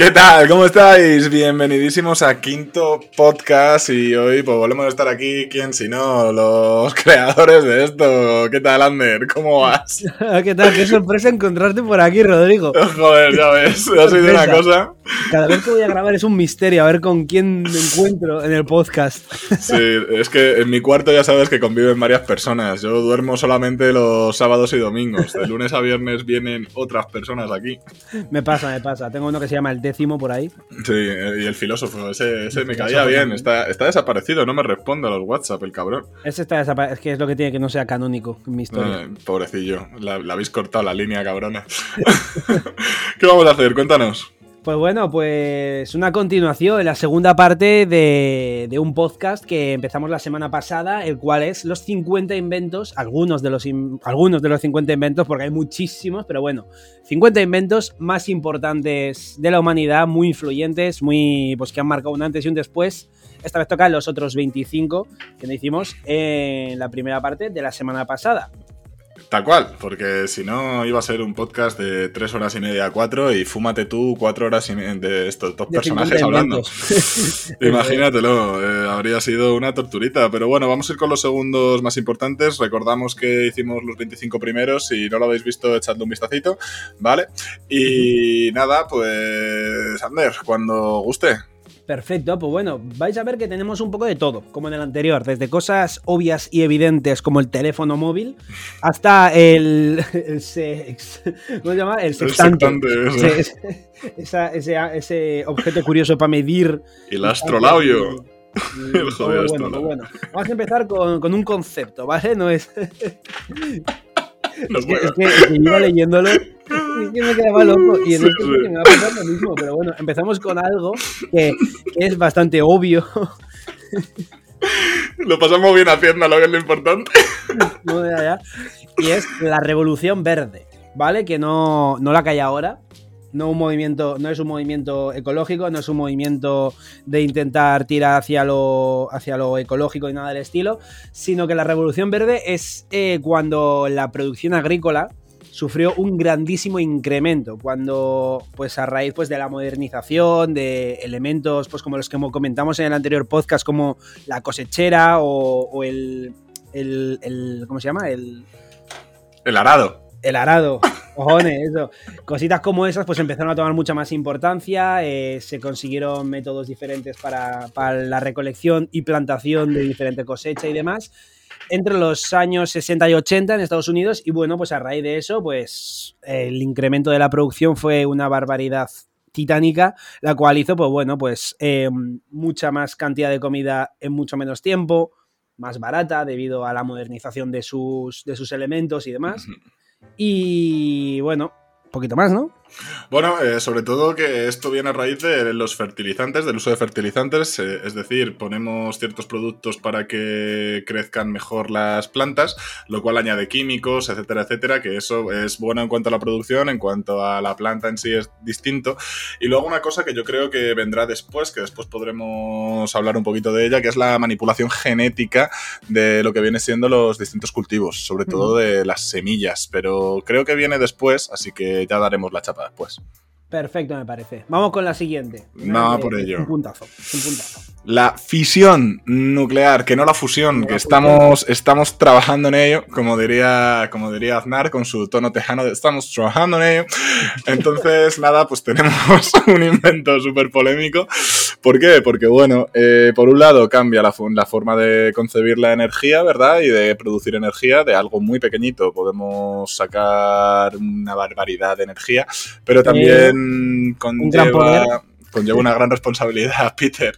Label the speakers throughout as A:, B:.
A: ¿Qué tal? ¿Cómo estáis? Bienvenidísimos a Quinto Podcast y hoy pues volvemos a estar aquí, ¿quién si no? Los creadores de esto. ¿Qué tal, Ander? ¿Cómo vas?
B: ¿Qué tal? Qué sorpresa encontrarte por aquí, Rodrigo.
A: Joder, ya ves, ha sido una cosa.
B: Cada vez que voy a grabar es un misterio, a ver con quién me encuentro en el podcast.
A: Sí, es que en mi cuarto ya sabes que conviven varias personas. Yo duermo solamente los sábados y domingos. De lunes a viernes vienen otras personas aquí.
B: Me pasa, me pasa. Tengo uno que se llama el décimo por ahí.
A: Sí, y el filósofo, ese, ese me caía bien. Está, está desaparecido, no me responde a los WhatsApp, el cabrón.
B: Ese está desaparecido, es que es lo que tiene que no sea canónico en mi historia.
A: Eh, pobrecillo, la, la habéis cortado la línea, cabrones. ¿Qué vamos a hacer? Cuéntanos.
B: Pues bueno, pues una continuación, la segunda parte de, un podcast que empezamos la semana pasada, el cual es los 50 inventos, algunos de los, algunos de los 50 inventos, porque hay muchísimos, pero bueno, 50 inventos más importantes de la humanidad, muy influyentes, muy, pues que han marcado un antes y un después. Esta vez tocan los otros 25 que hicimos en la primera parte de la semana pasada.
A: Tal cual, porque si no iba a ser un podcast de tres horas y media a cuatro y fúmate tú cuatro horas y media de estos dos personajes hablando. Imagínatelo, eh, habría sido una torturita. Pero bueno, vamos a ir con los segundos más importantes. Recordamos que hicimos los 25 primeros. Si no lo habéis visto, echadle un vistacito, ¿vale? Y nada, pues Ander, cuando guste.
B: Perfecto, pues bueno, vais a ver que tenemos un poco de todo, como en el anterior, desde cosas obvias y evidentes como el teléfono móvil hasta el, el sex, ¿cómo se llama? El sextante.
A: El
B: sextante ese, esa, ese, ese, objeto curioso para medir.
A: El astrolabio.
B: Y, el joder, bueno, bueno, vamos a empezar con, con un concepto, ¿vale? No es.
A: No
B: es, que, es, que, es, que, iba leyéndolo y que me quedaba loco. Y en sí, este sí. me va a pasar lo mismo. Pero bueno, empezamos con algo que, que es bastante obvio.
A: Lo pasamos bien haciendo, lo que es lo importante.
B: No, ya, ya. Y es la revolución verde, ¿vale? Que no, no la que hay ahora. No, un movimiento, no es un movimiento ecológico, no es un movimiento de intentar tirar hacia lo, hacia lo ecológico y nada del estilo, sino que la revolución verde es eh, cuando la producción agrícola sufrió un grandísimo incremento cuando, pues a raíz pues, de la modernización, de elementos pues como los que comentamos en el anterior podcast, como la cosechera o, o el, el, el, ¿cómo se llama? El,
A: el arado.
B: El arado, Cositas como esas pues empezaron a tomar mucha más importancia, eh, se consiguieron métodos diferentes para, la recolección y plantación de diferente cosecha y demás. Entre los años 60 y 80 en Estados Unidos y bueno, pues a raíz de eso, pues el incremento de la producción fue una barbaridad titánica, la cual hizo, pues bueno, pues eh, mucha más cantidad de comida en mucho menos tiempo, más barata debido a la modernización de sus, de sus elementos y demás. Y bueno, poquito más, ¿no?
A: Bueno, eh, sobre todo que esto viene a raíz de los fertilizantes, del uso de fertilizantes, eh, es decir, ponemos ciertos productos para que crezcan mejor las plantas, lo cual añade químicos, etcétera, etcétera, que eso es bueno en cuanto a la producción, en cuanto a la planta en sí es distinto. Y luego una cosa que yo creo que vendrá después, que después podremos hablar un poquito de ella, que es la manipulación genética de lo que viene siendo los distintos cultivos, sobre todo de las semillas, pero creo que viene después, así que ya daremos la chapa después.
B: Perfecto, me parece. Vamos con la siguiente.
A: No, por ello.
B: Un puntazo, un puntazo.
A: La fisión nuclear, que no la fusión, no que la estamos, fusión. estamos trabajando en ello, como diría, como diría Aznar con su tono tejano de estamos trabajando en ello. Entonces, nada, pues tenemos un invento súper polémico. ¿Por qué? Porque, bueno, eh, por un lado cambia la, la, forma de concebir la energía, ¿verdad? Y de producir energía de algo muy pequeñito. Podemos sacar una barbaridad de energía, pero también conlleva conlleva una gran responsabilidad, Peter.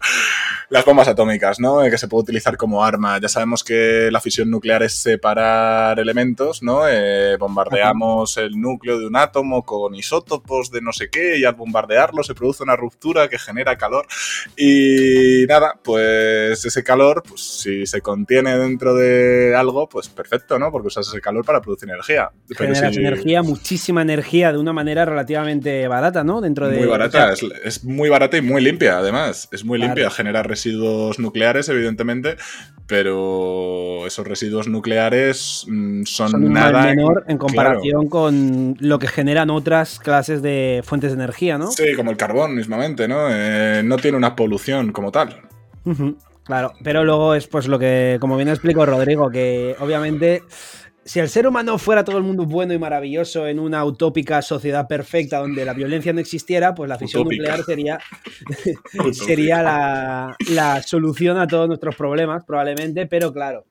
A: Las bombas atómicas, ¿no? Que se puede utilizar como arma. Ya sabemos que la fisión nuclear es separar elementos, ¿no? Eh, bombardeamos el núcleo de un átomo con isótopos de no sé qué y al bombardearlo se produce una ruptura que genera calor. Y nada, pues ese calor, pues si se contiene dentro de algo, pues perfecto, ¿no? Porque usas ese calor para producir energía.
B: Generas si... energía, muchísima energía de una manera relativamente barata, ¿no? Dentro de...
A: Muy barata, o sea, es, es, muy barata y muy limpia, además. Es muy claro. limpia, genera residuos nucleares, evidentemente, pero esos residuos nucleares mm, son,
B: un
A: nada
B: menor en comparación con lo que generan otras clases de fuentes de energía, ¿no?
A: Sí, como el carbón mismamente, ¿no? Eh, no tiene una polución como tal.
B: Claro, pero luego es pues lo que, como bien explicó Rodrigo, que obviamente si el ser humano fuera todo el mundo bueno y maravilloso en una utópica sociedad perfecta donde la violencia no existiera, pues la fisión nuclear sería, sería la, la, solución a todos nuestros problemas, probablemente, pero claro,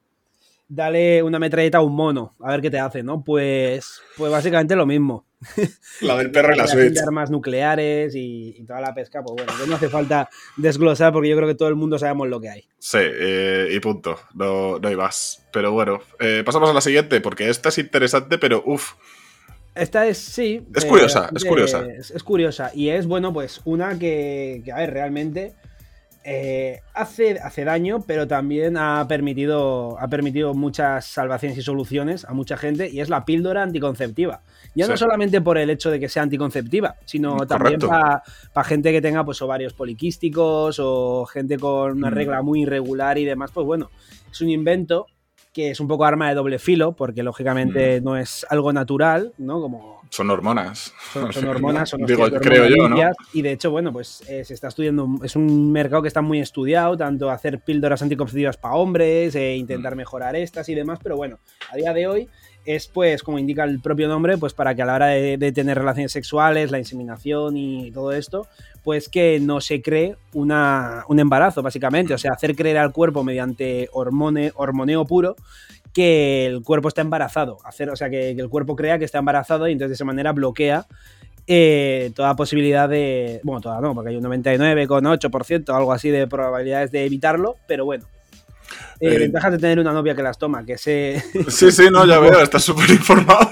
B: dale una metralleta a un mono, a ver qué te hace, ¿no? Pues, pues básicamente lo mismo.
A: La del perro y la Switch.
B: armas nucleares y, toda la pesca, pues bueno, no hace falta desglosar porque yo creo que todo el mundo sabemos lo que hay.
A: Sí, eh, y punto, no, hay más. Pero bueno, eh, pasamos a la siguiente porque esta es interesante, pero uff.
B: Esta es, sí.
A: Es curiosa, es curiosa.
B: Es, curiosa. Y es, bueno, pues una que, que a ver, realmente eh, hace, hace daño, pero también ha permitido, ha permitido muchas salvaciones y soluciones a mucha gente, y es la píldora anticonceptiva. Ya no solamente por el hecho de que sea anticonceptiva, sino también para gente que tenga pues, ovarios poliquísticos o gente con una mm. regla muy irregular y demás. Pues bueno, es un invento que es un poco arma de doble filo, porque lógicamente mm. no es algo natural, ¿no? Como
A: son hormonas.
B: Son, hormonas, son
A: Digo, creo yo, ¿no?
B: Y de hecho, bueno, pues eh, se está estudiando, es un mercado que está muy estudiado, tanto hacer píldoras anticonceptivas para hombres, e intentar mm. mejorar estas y demás, pero bueno, a día de hoy es pues, como indica el propio nombre, pues para que a la hora de, tener relaciones sexuales, la inseminación y todo esto, pues que no se cree una, un embarazo, básicamente. O sea, hacer creer al cuerpo mediante hormone, hormoneo puro que el cuerpo está embarazado. Hacer, o sea, que, el cuerpo crea que está embarazado y entonces de esa manera bloquea eh, toda posibilidad de. Bueno, toda no, porque hay un 99,8%, algo así de probabilidades de evitarlo, pero bueno. Eh, eh, ventajas de tener una novia que las toma, que se.
A: Sí, sí, no, ya veo, estás súper informado.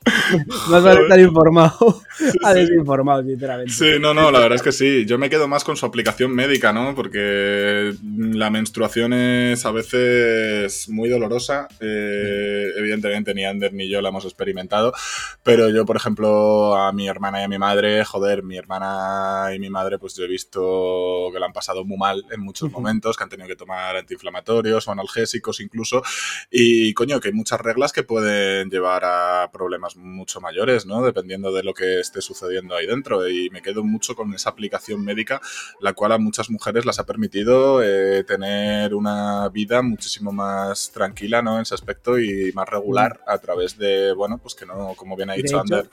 B: Más vale estar informado a desinformado, sinceramente.
A: Sí, no, no, la verdad es que sí. Yo me quedo más con su aplicación médica, ¿no? Porque la menstruación es a veces muy dolorosa. Eh, evidentemente ni Ander ni yo la hemos experimentado. Pero yo, por ejemplo, a mi hermana y a mi madre, joder, mi hermana y mi madre, pues yo he visto que la han pasado muy mal en muchos momentos, que han tenido que tomar antiinflamatorios o analgésicos incluso. Y coño, que hay muchas reglas que pueden llevar a problemas mucho mayores, ¿no? Dependiendo de lo que esté sucediendo ahí dentro. Y me quedo mucho con esa aplicación médica, la cual a muchas mujeres las ha permitido eh, tener una vida muchísimo más tranquila, ¿no? En ese aspecto y más regular a través de, bueno, pues que no, como bien ha dicho Ander,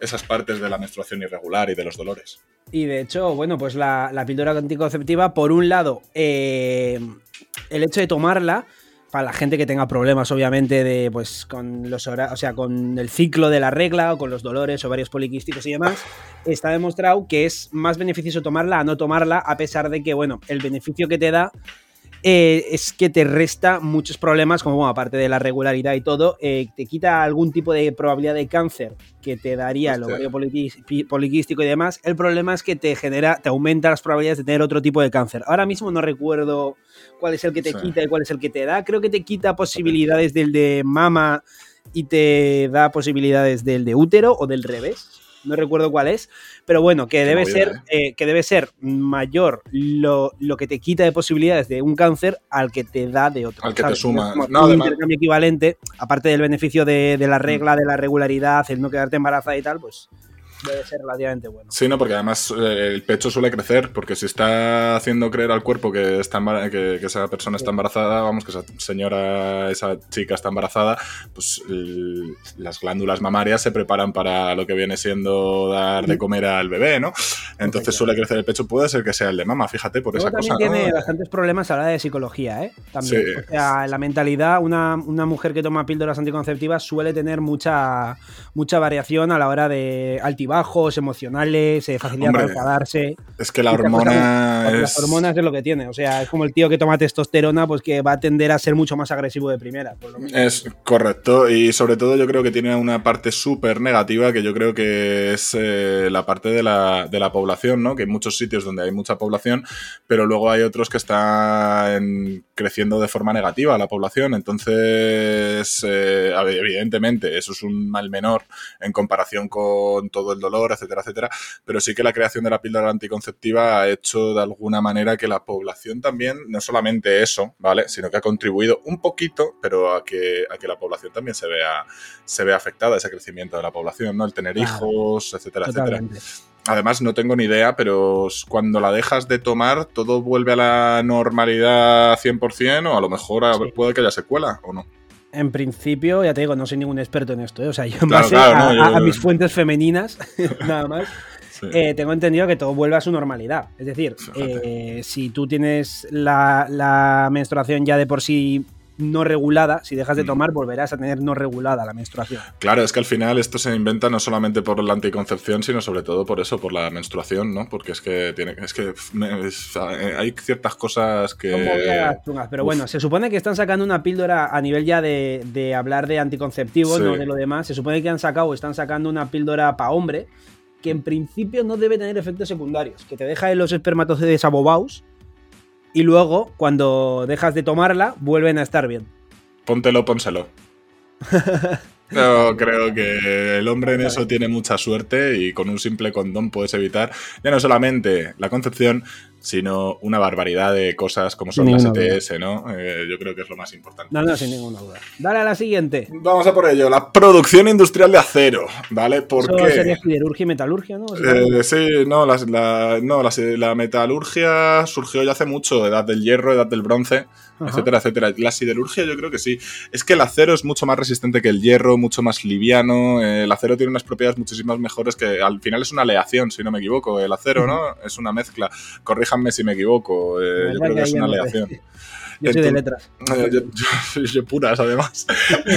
A: esas partes de la menstruación irregular y de los dolores.
B: Y de hecho, bueno, pues la, la píldora anticonceptiva, por un lado, eh, el hecho de tomarla para la gente que tenga problemas, obviamente, de pues con los o sea, con el ciclo de la regla o con los dolores, ovarios poliquísticos y demás, está demostrado que es más beneficioso tomarla a no tomarla, a pesar de que, bueno, el beneficio que te da eh, es que te resta muchos problemas, como bueno, aparte de la regularidad y todo, eh, te quita algún tipo de probabilidad de cáncer que te daría el ovario poliquístico y demás. El problema es que te genera, te aumenta las probabilidades de tener otro tipo de cáncer. Ahora mismo no recuerdo cuál es el que te quita y cuál es el que te da. Creo que te quita posibilidades del de mama y te da posibilidades del de útero o del revés no recuerdo cuál es, pero bueno, que debe, ser, ¿eh? Eh, que debe ser mayor lo, que te quita de posibilidades de un cáncer al que te da de otro.
A: Al que te suma.
B: No, un intercambio equivalente, aparte del beneficio de, de la regla, de la regularidad, el no quedarte embarazada y tal, pues debe ser relativamente bueno.
A: Sí, no, porque además eh, el pecho suele crecer, porque si está haciendo creer al cuerpo que, está que, esa persona está embarazada, vamos, que esa señora, esa chica está embarazada, pues las glándulas mamarias se preparan para lo que viene siendo dar de comer al bebé, ¿no? Entonces suele crecer el pecho, puede ser que sea el de mama, fíjate, por esa
B: también tiene bastantes problemas a la hora de psicología, ¿eh? También. O sea, la mentalidad, una, una mujer que toma píldoras anticonceptivas suele tener mucha, mucha variación a la hora de altivar bajos emocionales, eh, facilidad para enfadarse.
A: Es que la hormona.
B: Las hormonas es lo que tiene. O sea, es como el tío que toma testosterona, pues que va a tender a ser mucho más agresivo de primera.
A: es correcto. Y sobre todo, yo creo que tiene una parte súper negativa que yo creo que es eh, la parte de la, de la, población, ¿no? Que hay muchos sitios donde hay mucha población, pero luego hay otros que están creciendo de forma negativa la población. Entonces, eh, evidentemente, eso es un mal menor en comparación con todo el el dolor, etcétera, etcétera. Pero sí que la creación de la píldora anticonceptiva ha hecho de alguna manera que la población también, no solamente eso, ¿vale? Sino que ha contribuido un poquito, pero a que, a que la población también se vea, se vea afectada, ese crecimiento de la población, ¿no? El tener hijos, etcétera, etcétera. Además, no tengo ni idea, pero cuando la dejas de tomar, ¿todo vuelve a la normalidad 100% o a lo mejor puede que haya secuela o no?
B: En principio, ya te digo, no soy ningún experto en esto, ¿eh? o sea, yo en base a, mis fuentes femeninas, nada más, eh, tengo entendido que todo vuelve a su normalidad. Es decir, eh, si tú tienes la, menstruación ya de por sí no regulada, si dejas de mm. tomar, volverás a tener no regulada la menstruación.
A: Claro, es que al final esto se inventa no solamente por la anticoncepción, sino sobre todo por eso, por la menstruación, ¿no? Porque es que tiene, es que hay ciertas cosas que.
B: Pero bueno, se supone que están sacando una píldora a nivel ya de, hablar de anticonceptivos, no de lo demás. Se supone que han sacado, están sacando una píldora para hombre que en principio no debe tener efectos secundarios, que te deja en los espermatozoides abobados y luego, cuando dejas de tomarla, vuelven a estar bien.
A: Póntelo, pónselo. Yo creo que el hombre en eso tiene mucha suerte y con un simple condón puedes evitar ya no solamente la concepción, sino una barbaridad de cosas como son las ETS, ¿no? Eh, yo creo que es lo más importante.
B: No, no, sin ninguna duda. Dale a la siguiente.
A: Vamos a por ello. La producción industrial de acero, ¿vale? ¿Por
B: Eso sería siderurgia y metalurgia, ¿no?
A: Eh, sí, no, la, no la, metalurgia surgió ya hace mucho, edad del hierro, edad del bronce, etcétera, etcétera. La siderurgia yo creo que sí. Es que el acero es mucho más resistente que el hierro, mucho más liviano. Eh, el acero tiene unas propiedades muchísimas mejores que al final es una aleación, si no me equivoco. El acero, ¿no? Es una mezcla. Corrija déjame si me equivoco. Eh, yo creo que es una aleación.
B: Yo soy de letras.
A: Yo, yo, puras, además.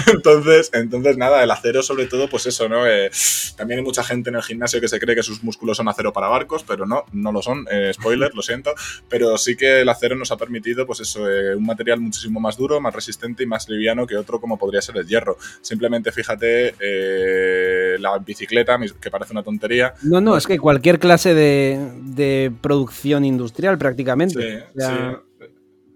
A: entonces, entonces, nada, el acero, sobre todo, pues eso, ¿no? Eh, también hay mucha gente en el gimnasio que se cree que sus músculos son acero para barcos, pero no, no lo son. Eh, spoiler, lo siento. Pero sí que el acero nos ha permitido, pues eso, un material muchísimo más duro, más resistente y más liviano que otro, como podría ser el hierro. Simplemente fíjate la bicicleta, que parece una tontería.
B: No, no, es que cualquier clase de, de producción industrial prácticamente.
A: Sí, sí.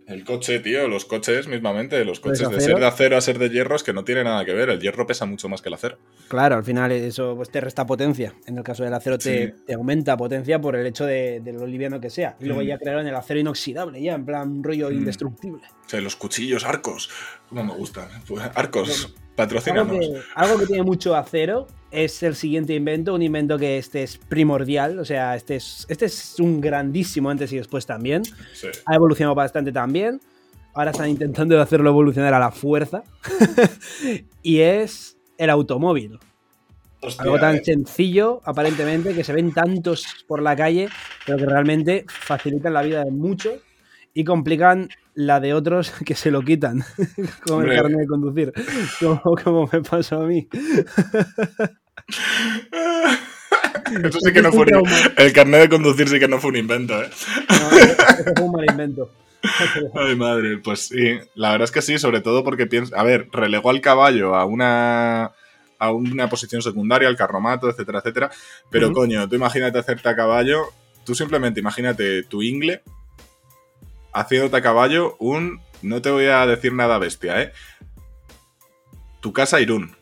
A: El coche, tío, los coches mismamente, los coches de, ser de acero a ser de hierro es que no tiene nada que ver. El hierro pesa mucho más que el acero.
B: Claro, al final eso pues, te resta potencia. En el caso del acero te, aumenta potencia por el hecho de, lo liviano que sea. Y luego mm. ya crearon el acero inoxidable, ya en plan rollo mm. indestructible.
A: O sea, los cuchillos, arcos, como me gustan. Pues, arcos,
B: algo que tiene mucho acero es el siguiente invento, un invento que este es primordial, o sea, este es, este es un grandísimo antes y después también. Ha evolucionado bastante también. Ahora están intentando hacerlo evolucionar a la fuerza. y es el automóvil. Algo tan eh. sencillo, aparentemente, que se ven tantos por la calle, pero que realmente facilitan la vida de muchos y complican la de otros que se lo quitan, como el carnet de conducir, como, me pasó a mí.
A: Eso sí que no fue un, El carnet de conducir sí que no fue un invento, ¿eh?
B: eso fue un mal invento.
A: Ay, madre, pues sí. La verdad es que sí, sobre todo porque piensa. A ver, relegó al caballo a una a una posición secundaria, al carromato, etcétera, etcétera. Pero coño, tú imagínate hacerte a caballo, tú simplemente imagínate tu ingle haciéndote a caballo un, no te voy a decir nada bestia, ¿eh? Tu casa Irún.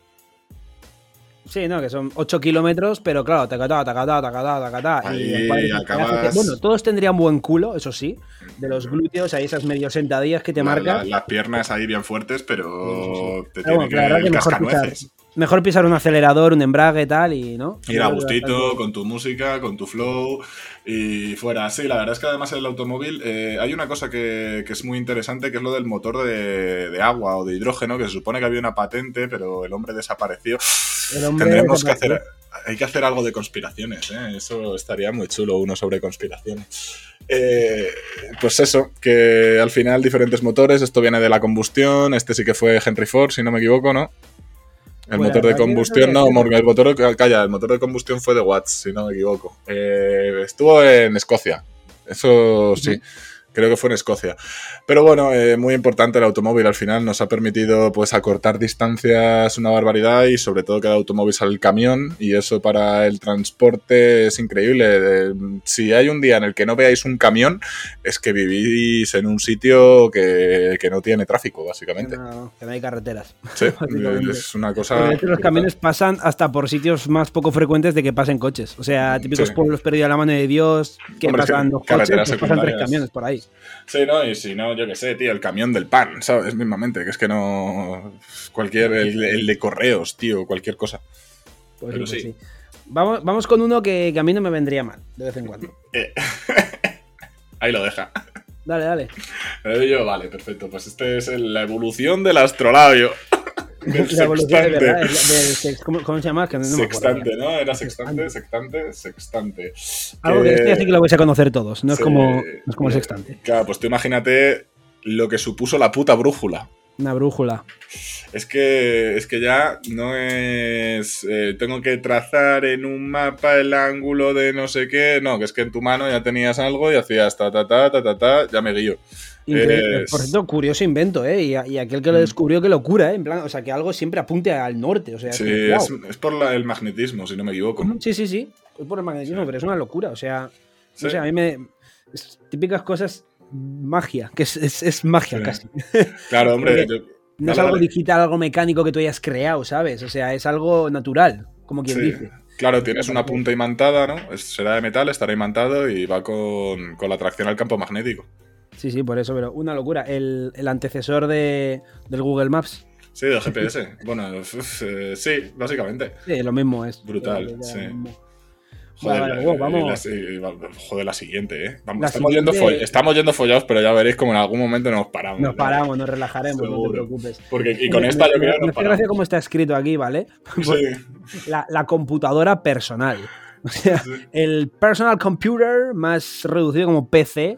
B: Sí, no, que son 8 kilómetros, pero claro, tacatá, tacatá, tacatá, tacatá.
A: y
B: bueno, todos tendrían buen culo, eso sí, de los glúteos, ahí esas medio sentadillas que te marcan.
A: las piernas ahí bien fuertes, pero te tienen que, que
B: mejor pisar, mejor pisar un acelerador, un embrague y tal, y ¿no?
A: Ir a gustito, con tu música, con tu flow y fuera. Sí, la verdad es que además el automóvil eh, hay una cosa que, que, es muy interesante, que es lo del motor de, de, agua o de hidrógeno, que se supone que había una patente, pero el hombre desapareció. Tendremos que hacer, hay que hacer algo de conspiraciones, ¿eh? eso estaría muy chulo, uno sobre conspiraciones. Eh, pues eso, que al final diferentes motores, esto viene de la combustión, este sí que fue Henry Ford, si no me equivoco, ¿no? El motor de combustión, no, el motor, calla, el motor de combustión fue de Watts, si no me equivoco. Eh, estuvo en Escocia, eso sí. Creo que fue en Escocia. Pero bueno, eh, muy importante el automóvil al final. Nos ha permitido pues acortar distancias una barbaridad y sobre todo que el automóvil sale el camión y eso para el transporte es increíble. Si hay un día en el que no veáis un camión, es que vivís en un sitio que, que no tiene tráfico, básicamente.
B: Que no, que no hay carreteras.
A: Sí, es una cosa...
B: Los camiones pasan hasta por sitios más poco frecuentes de que pasen coches. O sea, típicos
A: Sí.
B: pueblos perdidos a la mano de Dios, que
A: Hombre,
B: pasan dos coches, pues pasan tres camiones por ahí.
A: Sí, ¿no? Y si no, yo qué sé, tío, el camión del pan, ¿sabes? Mismamente, que es que no... Cualquier... El, el de correos, tío, cualquier cosa.
B: Pues
A: Pero
B: sí. Vamos, vamos con uno que, que a mí no me vendría mal, de vez en cuando.
A: Eh, Ahí lo deja.
B: Dale, dale.
A: Yo, vale, perfecto. Pues este es el- la evolución del astrolabio. Del
B: La evolución de verdad, del sex- ¿cómo, cómo se llama? Que no
A: Sextante. ¿no? Era sextante, sextante, sextante.
B: Algo que este así que lo vais a conocer todos, no es como, no es como el
A: eh,
B: sextante.
A: Claro, pues tú imagínate lo que supuso la puta brújula.
B: Una brújula.
A: Es que, es que ya no es. eh, tengo que trazar en un mapa el ángulo de no sé qué. No, que es que en tu mano ya tenías algo y hacías ta ta ta ta ta ta, ya me guío.
B: Por cierto, curioso invento, ¿eh? Y, y aquel que lo
A: Mm.
B: descubrió, que locura, ¿eh? En plan, o sea, que algo siempre apunte al norte. O sea, es
A: Sí, es, por la- el magnetismo, si no me equivoco.
B: Sí, sí, sí. Es por el magnetismo, pero es una locura. O sea,
A: Sí.
B: no sé, a mí me. típicas cosas. Magia, que es, es- es magia casi.
A: Claro, hombre. Yo-
B: No es algo digital, algo mecánico que tú hayas creado, ¿sabes? O sea, es algo natural, como quien
A: Sí.
B: dice.
A: Claro, tienes una punta imantada, ¿no? Será de metal, estará imantado y va con, con la atracción al campo magnético.
B: Sí, sí, por eso, pero una locura. El, el antecesor de, del Google Maps.
A: Sí, del GPS. bueno, eh, sí, básicamente.
B: Sí, lo mismo es.
A: Brutal, sí. Joder,
B: Vale, wow, vamos.
A: la- joder, la siguiente, ¿eh? Vamos,
B: La
A: estamos,
B: siguiente-
A: Yendo foll- estamos yendo follados, pero ya veréis como en algún momento nos paramos.
B: Nos
A: ¿no?
B: paramos, nos relajaremos, no te
A: Seguro.
B: preocupes.
A: Porque, y con
B: Me-
A: esta
B: me-
A: yo creo
B: me-
A: que
B: me
A: nos paramos.
B: cómo está escrito aquí, ¿vale?
A: Sí,
B: La, la computadora personal. O sea,
A: sí.
B: el personal computer más reducido como PC,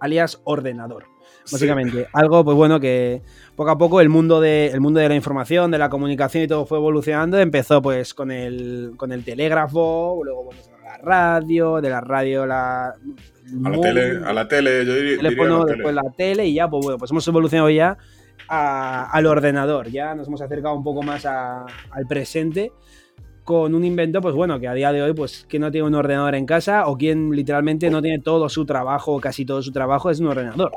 B: alias ordenador. Básicamente, algo, pues bueno, que poco a poco el mundo, de, el mundo de la información, de la comunicación y todo fue evolucionando. Empezó pues con el, con el telégrafo, luego bueno, la radio, de la radio la...
A: A la tele, a la tele, yo diría, diría
B: teléfono,
A: la tele.
B: después la tele y ya, pues bueno, pues hemos evolucionado ya a- al ordenador. Ya nos hemos acercado un poco más a- al presente con un invento, pues bueno, que a día de hoy, pues, quien no tiene un ordenador en casa o quien literalmente no tiene todo su trabajo o casi todo su trabajo es un ordenador.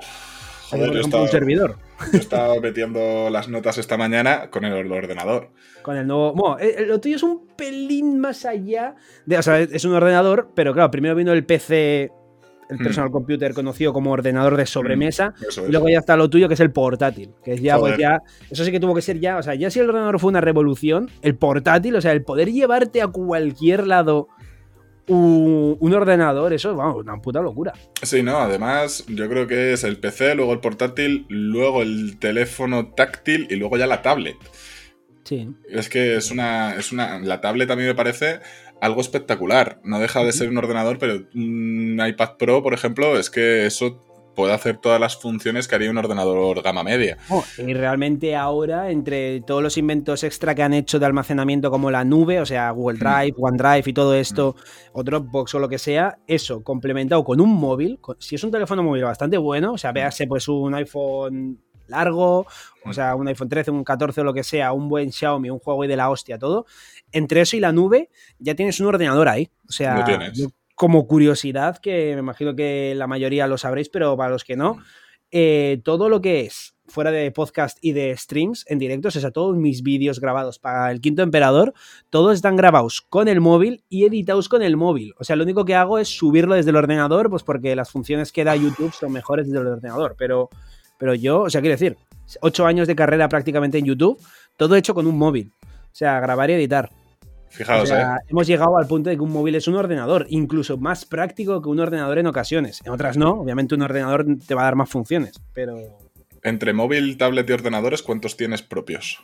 A: Joder, yo
B: ejemplo, un
A: estaba,
B: servidor.
A: yo estaba metiendo las notas esta mañana con el ordenador.
B: Con el nuevo. Bueno, eh, lo tuyo es un pelín más allá. De, o sea, es un ordenador, pero claro, primero vino el PC, el
A: Mm.
B: personal computer conocido como ordenador de sobremesa.
A: Eso
B: Y luego ya está lo tuyo, que es el portátil. Que es ya, pues ya. Eso sí que tuvo que ser ya. O sea, ya si el ordenador fue una revolución, el portátil, o sea, el poder llevarte a cualquier lado un, un ordenador, eso, vamos, una puta locura.
A: Sí, no, además yo creo que es el PC, luego el portátil, luego el teléfono táctil y luego ya la tablet.
B: Sí.
A: Es que es una, es una. La tablet a mí me parece algo espectacular. No deja de ser un ordenador, pero un iPad Pro, por ejemplo, es que eso puede hacer todas las funciones que haría un ordenador gama media.
B: Oh, y realmente ahora, entre todos los inventos extra que han hecho de almacenamiento como la nube, o sea, Google Drive, OneDrive y todo esto, o Dropbox o lo que sea, eso complementado con un móvil, con- si es un teléfono móvil bastante bueno, o sea, véase pues un iPhone largo, o sea, un iPhone 13, un 14 o lo que sea, un buen Xiaomi, un Huawei de la hostia, todo, entre eso y la nube ya tienes un ordenador ahí. O sea,
A: Lo tienes.
B: yo como curiosidad, que me imagino que la mayoría lo sabréis, pero para los que no, eh, todo lo que es fuera de podcast y de streams en directos, o sea, todos mis vídeos grabados para el Quinto Emperador, todos están grabados con el móvil y editados con el móvil. O sea, lo único que hago es subirlo desde el ordenador, pues porque las funciones que da YouTube son mejores desde el ordenador. Pero, pero yo, o sea, quiero decir, ocho años de carrera prácticamente en YouTube, todo hecho con un móvil. O sea, grabar y editar. O
A: Fijaos,
B: sea,
A: ¿eh?
B: hemos llegado al punto de que un móvil es un ordenador, incluso más práctico que un ordenador en ocasiones. En otras no, obviamente un ordenador te va a dar más funciones, pero
A: Entre móvil, tablet y ordenadores, ¿cuántos tienes propios?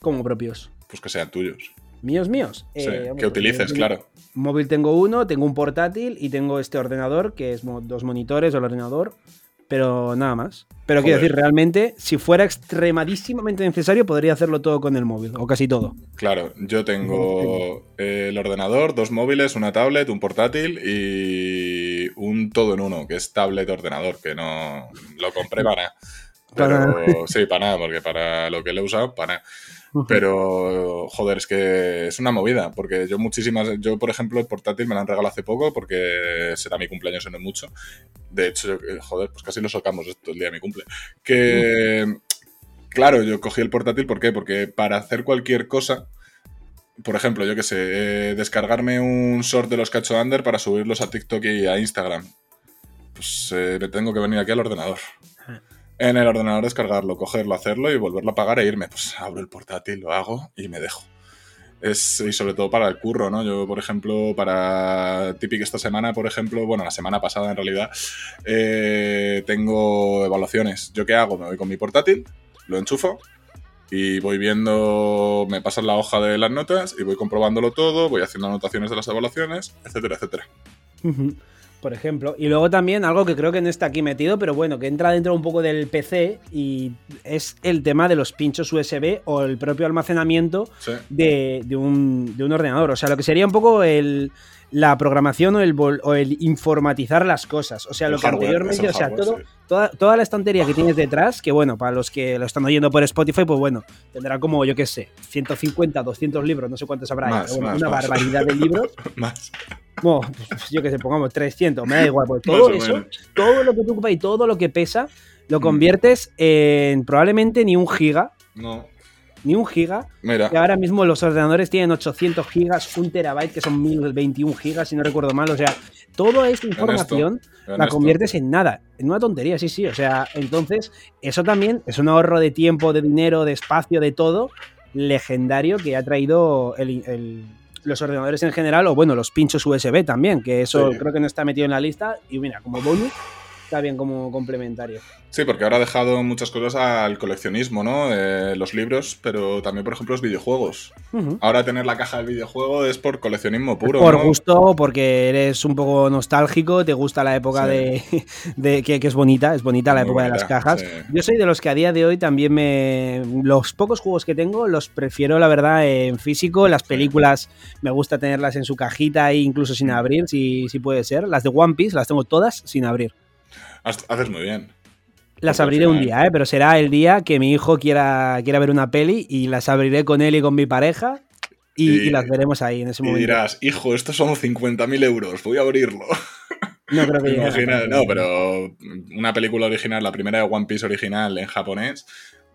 B: como propios.
A: Pues que sean tuyos.
B: Míos, míos.
A: Sí,
B: Eh,
A: que utilices, claro.
B: Móvil tengo uno, tengo un portátil y tengo este ordenador, que es dos monitores, el ordenador, pero nada más. Pero quiero decir, realmente, si fuera extremadísimamente necesario, podría hacerlo todo con el móvil, o casi todo.
A: Claro, yo tengo eh, el ordenador, dos móviles, una tablet, un portátil y un todo en uno, que es tablet ordenador, que no lo compré para nada. Pero, sí, para nada, porque para lo que le he usado, para nada. Pero, joder, es que es una movida, porque yo muchísimas, yo por ejemplo el portátil me lo han regalado hace poco porque será mi cumpleaños en no mucho. De hecho, eh, joder, pues casi lo sacamos esto el día de mi cumple. Que, claro, yo cogí el portátil, ¿por qué? Porque para hacer cualquier cosa, por ejemplo, yo qué sé, eh, descargarme un short de los Cacho Under para subirlos a TikTok y a Instagram, pues eh, me tengo que venir aquí al ordenador. En el ordenador descargarlo, cogerlo, hacerlo y volverlo a pagar e irme. Pues abro el portátil, lo hago y me dejo. Es, y sobre todo para el curro, ¿no? Yo, por ejemplo, para típico esta semana, por ejemplo, bueno, la semana pasada en realidad, eh, tengo evaluaciones. ¿Yo qué hago? Me voy con mi portátil, lo enchufo y voy viendo, me pasan la hoja de las notas y voy comprobándolo todo, voy haciendo anotaciones de las evaluaciones, etcétera, etcétera
B: por ejemplo. Y luego también algo que creo que no está aquí metido, pero bueno, que entra dentro un poco del PC y es el tema de los pinchos USB o el propio almacenamiento de, un, de, un, ordenador. O sea, lo que sería un poco el, la programación o el, o el informatizar las cosas. O sea, lo que anteriormente, o sea, todo, toda, toda, la estantería que tienes detrás, que bueno, para los que lo están oyendo por Spotify, pues bueno, tendrá como, yo qué sé, 150, 200 libros, no sé cuántos habrá, una barbaridad de libros.
A: más.
B: Pues, yo qué sé, pongamos 300, me da igual, pues todo eso, todo lo que te ocupa y todo lo que pesa, lo mm. conviertes en probablemente ni un giga.
A: No
B: ni un giga.
A: Mira.
B: Y ahora mismo los ordenadores tienen 800 gigas, un terabyte, que son 1021 gigas, si no recuerdo mal. O sea, toda esta información la conviertes en nada, en una tontería, sí, sí. O sea, entonces, eso también es un ahorro de tiempo, de dinero, de espacio, de todo, legendario que ha traído los ordenadores en general, o bueno, los pinchos USB también, que eso creo que no está metido en la lista. Y mira, como bonus, está bien como complementario.
A: Sí, porque ahora ha dejado muchas cosas al coleccionismo, ¿no? Eh, los libros, pero también, por ejemplo, los videojuegos. Ahora tener la caja del videojuego es por coleccionismo puro.
B: Por gusto, porque eres un poco nostálgico, te gusta la época de, que, es bonita, es bonita la época de las cajas. Yo soy de los que a día de hoy también me... Los pocos juegos que tengo los prefiero, la verdad, en físico. Las películas me gusta tenerlas en su cajita e incluso sin abrir, si, si puede ser. Las de One Piece las tengo todas sin abrir.
A: Haces muy bien.
B: Las abriré un día, ¿eh? pero será el día que mi hijo quiera, quiera ver una peli y las abriré con él y con mi pareja y, las veremos ahí en ese momento.
A: Y dirás, hijo, estos son 50.000 euros, voy a abrirlo.
B: No creo que.
A: No, pero una película original, la primera de One Piece original en japonés,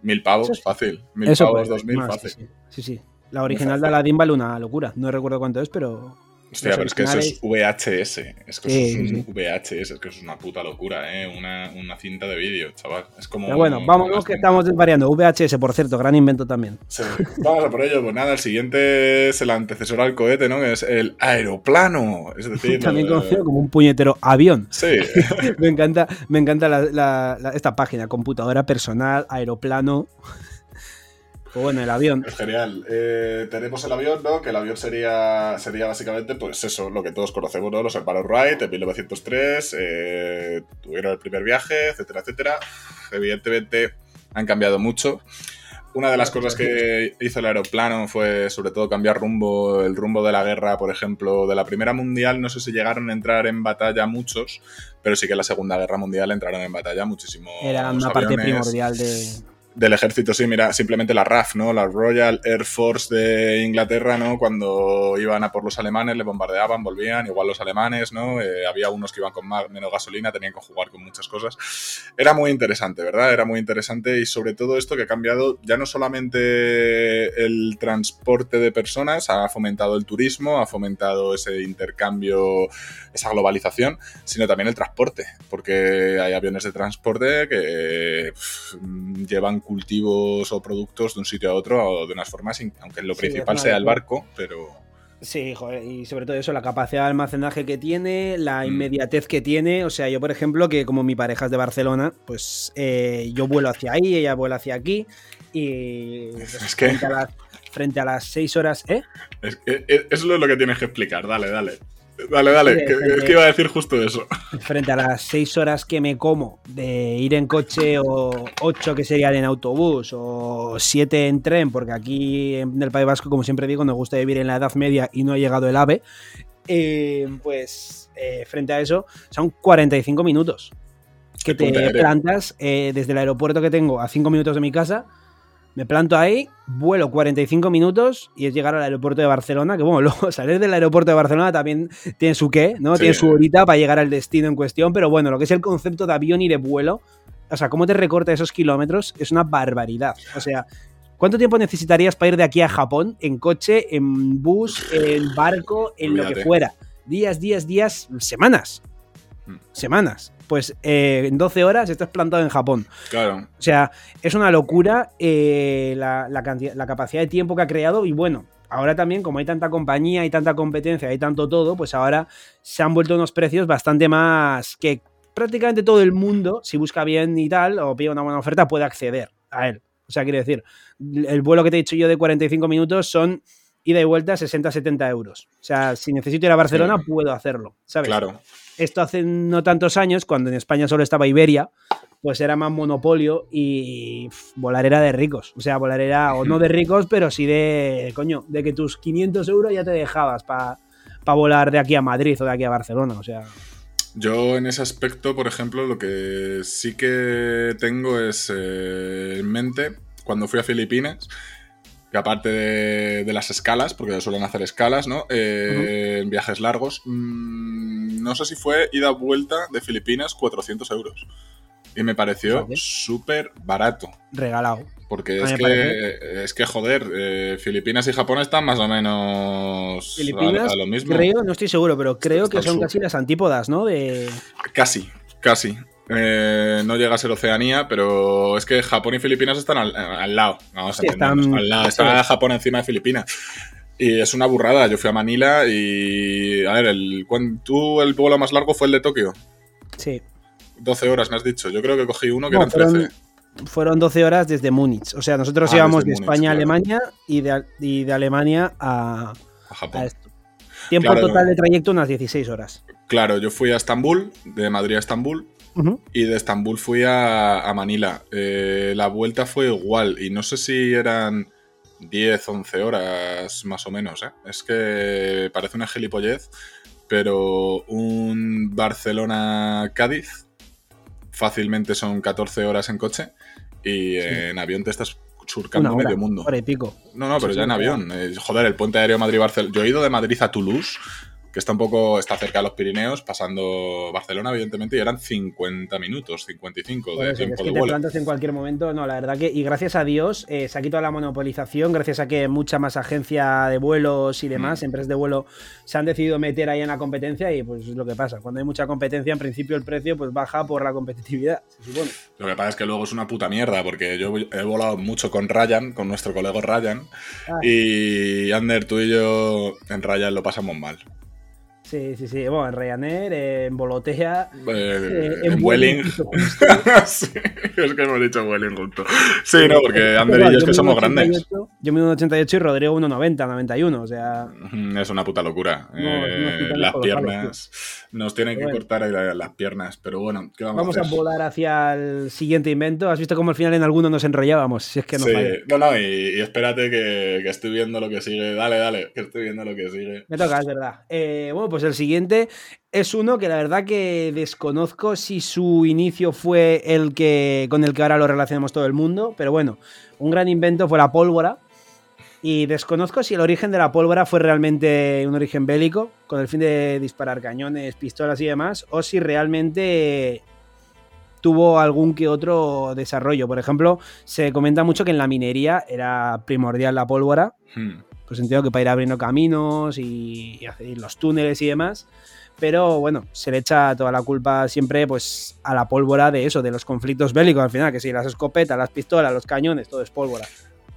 A: mil pavos, fácil. Mil pavos, dos mil, fácil.
B: Sí, sí. La original de Aladdin vale una locura. No recuerdo cuánto es, pero
A: Hostia, pero es que eso es VHS. Es que eso es un VHS, es que eso es una puta locura, ¿eh? Una, una cinta de vídeo, chaval. Es como.
B: Pero bueno, vámonos que estamos desvariando. VHS, por cierto, gran invento también.
A: Sí. Vamos a por ello. Pues nada, el siguiente es el antecesor al cohete, ¿no? Que es el aeroplano. Es decir,
B: también conocido como un puñetero avión.
A: Sí.
B: me encanta, me encanta la, esta página, computadora personal, aeroplano. Pues bueno, el avión.
A: Es genial. Eh, tenemos el avión, ¿no? Que el avión sería, sería básicamente, pues eso, lo que todos conocemos, ¿no? Los hermanos Wright en 1903, eh, tuvieron el primer viaje, etcétera, etcétera. Evidentemente han cambiado mucho. Una de las cosas que hizo el aeroplano fue sobre todo cambiar rumbo, el rumbo de la guerra, por ejemplo, de la Primera Mundial, no sé si llegaron a entrar en batalla muchos, pero sí que en la Segunda Guerra Mundial entraron en batalla muchísimos.
B: Era una parte primordial de
A: del ejército, sí, mira, simplemente la RAF, ¿no? La Royal Air Force de Inglaterra, ¿no? Cuando iban a por los alemanes, le bombardeaban, volvían, igual los alemanes, ¿no? Eh, había unos que iban con más, menos gasolina, tenían que jugar con muchas cosas. Era muy interesante, ¿verdad? Era muy interesante y sobre todo esto que ha cambiado ya no solamente el transporte de personas, ha fomentado el turismo, ha fomentado ese intercambio, esa globalización, sino también el transporte, porque hay aviones de transporte que llevan cultivos o productos de un sitio a otro de unas formas, aunque lo principal sea el barco, pero...
B: Sí, joder, y sobre todo eso, la capacidad de almacenaje que tiene, la mm. inmediatez que tiene. O sea, yo, por ejemplo, que como mi pareja es de Barcelona, pues eh, yo vuelo hacia ahí, ella vuela hacia aquí. Y
A: es que...
B: frente, a las, frente a las seis horas, ¿eh?
A: Es que, eh, eso es lo que tienes que explicar, dale, dale. Dale, dale, es que iba a decir justo eso.
B: Frente a las seis horas que me como de ir en coche o ocho que serían en autobús o siete en tren, porque aquí en el País Vasco, como siempre digo, nos gusta vivir en la Edad Media y no ha llegado el AVE. eh, pues eh, frente a eso, son 45 minutos que te plantas eh, desde el aeropuerto que tengo a 5 minutos de mi casa. Me planto ahí, vuelo 45 minutos y es llegar al aeropuerto de Barcelona, que bueno, luego salir del aeropuerto de Barcelona también tiene su qué, ¿no? Tiene su horita para llegar al destino en cuestión, pero bueno, lo que es el concepto de avión y de vuelo, o sea, cómo te recorta esos kilómetros es una barbaridad. O sea, ¿cuánto tiempo necesitarías para ir de aquí a Japón en coche, en bus, en barco, en lo que fuera? Días, días, días, semanas. Mm. Semanas pues eh, en 12 horas estás plantado en Japón.
A: Claro.
B: O sea, es una locura eh, la, la, capacidad de tiempo que ha creado y bueno. Ahora también, como hay tanta compañía, hay tanta competencia, hay tanto todo, pues ahora se han vuelto unos precios bastante más que prácticamente todo el mundo, si busca bien y tal, o pide una buena oferta, puede acceder a él. O sea, quiere decir, el vuelo que te he dicho yo de 45 minutos son ida y vuelta 60-70 euros. O sea, si necesito ir a Barcelona, puedo hacerlo, ¿sabes?
A: Claro.
B: Esto hace no tantos años, cuando en España solo estaba Iberia, pues era más monopolio y volar era de ricos. O sea, volar era, o no de ricos, pero sí de, coño, de que tus 500 euros ya te dejabas para volar de aquí a Madrid o de aquí a Barcelona. O sea.
A: Yo en ese aspecto, por ejemplo, lo que sí que tengo es eh, en mente, cuando fui a Filipinas, que aparte de, las escalas, porque suelen hacer escalas, ¿no? Eh, en viajes largos, mm, no sé si fue ida-vuelta de Filipinas 400 euros. Y me pareció súper barato.
B: Regalado.
A: Porque es que, es que, joder, eh, Filipinas y Japón están más o menos
B: Filipinas, a, lo mismo. Creo, no estoy seguro, pero creo que son casi las antípodas, ¿no? De...
A: Casi, casi. Eh, no llega a ser Oceanía, pero es que Japón y Filipinas están al, lado. Vamos a están, al lado. Está Japón encima de Filipinas. Y es una burrada. Yo fui a Manila y. A ver, el, ¿tú el vuelo más largo fue el de Tokio?
B: Sí.
A: 12 horas, me has dicho. Yo creo que cogí uno que eran 13.
B: Fueron 12 horas desde Múnich. O sea, nosotros ah, íbamos de España a Alemania y de, de, Alemania a,
A: a Japón.
B: Tiempo total de trayecto unas 16 horas.
A: Claro, yo fui a Estambul, de Madrid a Estambul, y de Estambul fui a, Manila. Eh, la vuelta fue igual y no sé si eran 10, 11 horas más o menos. ¿eh? Es que parece una gilipollez, pero un Barcelona-Cádiz fácilmente son 14 horas en coche y en avión te estás surcando medio mundo.
B: Hora y pico.
A: No, no, pero ya en avión. Eh, joder, el puente aéreo Madrid-Barcelona. Yo he ido de Madrid a Toulouse que está un poco, está cerca de los Pirineos, pasando Barcelona, evidentemente, y eran 50 minutos, 55 de tiempo es que
B: te plantas en cualquier momento, no, la verdad que, y gracias a Dios, eh, se ha quitado la monopolización, gracias a que mucha más agencia de vuelos y demás, mm. empresas de vuelo, se han decidido meter ahí en la competencia y pues es lo que pasa. Cuando hay mucha competencia, en principio el precio pues baja por la competitividad, se supone.
A: Lo que pasa es que luego es una puta mierda, porque yo he volado mucho con Ryan, con nuestro colega Ryan, ah. y Ander, tú y yo en Ryan lo pasamos mal.
B: Sí, sí, sí. Bueno, en Ryanair, en Volotea,
A: eh, en, Welling. sí, es que hemos dicho Welling junto. Sí, no, porque Ander y yo es que somos grandes.
B: Yo mido 1,88 y Rodrigo 1,90, 91, o sea...
A: Es una puta locura. Eh, las piernas... Nos tienen que cortar las piernas, pero bueno,
B: ¿qué vamos, vamos a, volar hacia el siguiente invento. ¿Has visto cómo al final en alguno nos enrollábamos? Si es que no
A: sí. No, no, y, espérate que, que, estoy viendo lo que sigue. Dale, dale, que estoy viendo lo que sigue.
B: Me toca, es verdad. Eh, bueno, pues el siguiente es uno que la verdad que desconozco si su inicio fue el que con el que ahora lo relacionamos todo el mundo, pero bueno, un gran invento fue la pólvora y desconozco si el origen de la pólvora fue realmente un origen bélico, con el fin de disparar cañones, pistolas y demás, o si realmente tuvo algún que otro desarrollo. Por ejemplo, se comenta mucho que en la minería era primordial la pólvora, hmm. Pues entiendo que para ir abriendo caminos y, hacer los túneles y demás. Pero bueno, se le echa toda la culpa siempre pues a la pólvora de eso, de los conflictos bélicos al final, que si las escopetas, las pistolas, los cañones, todo es pólvora.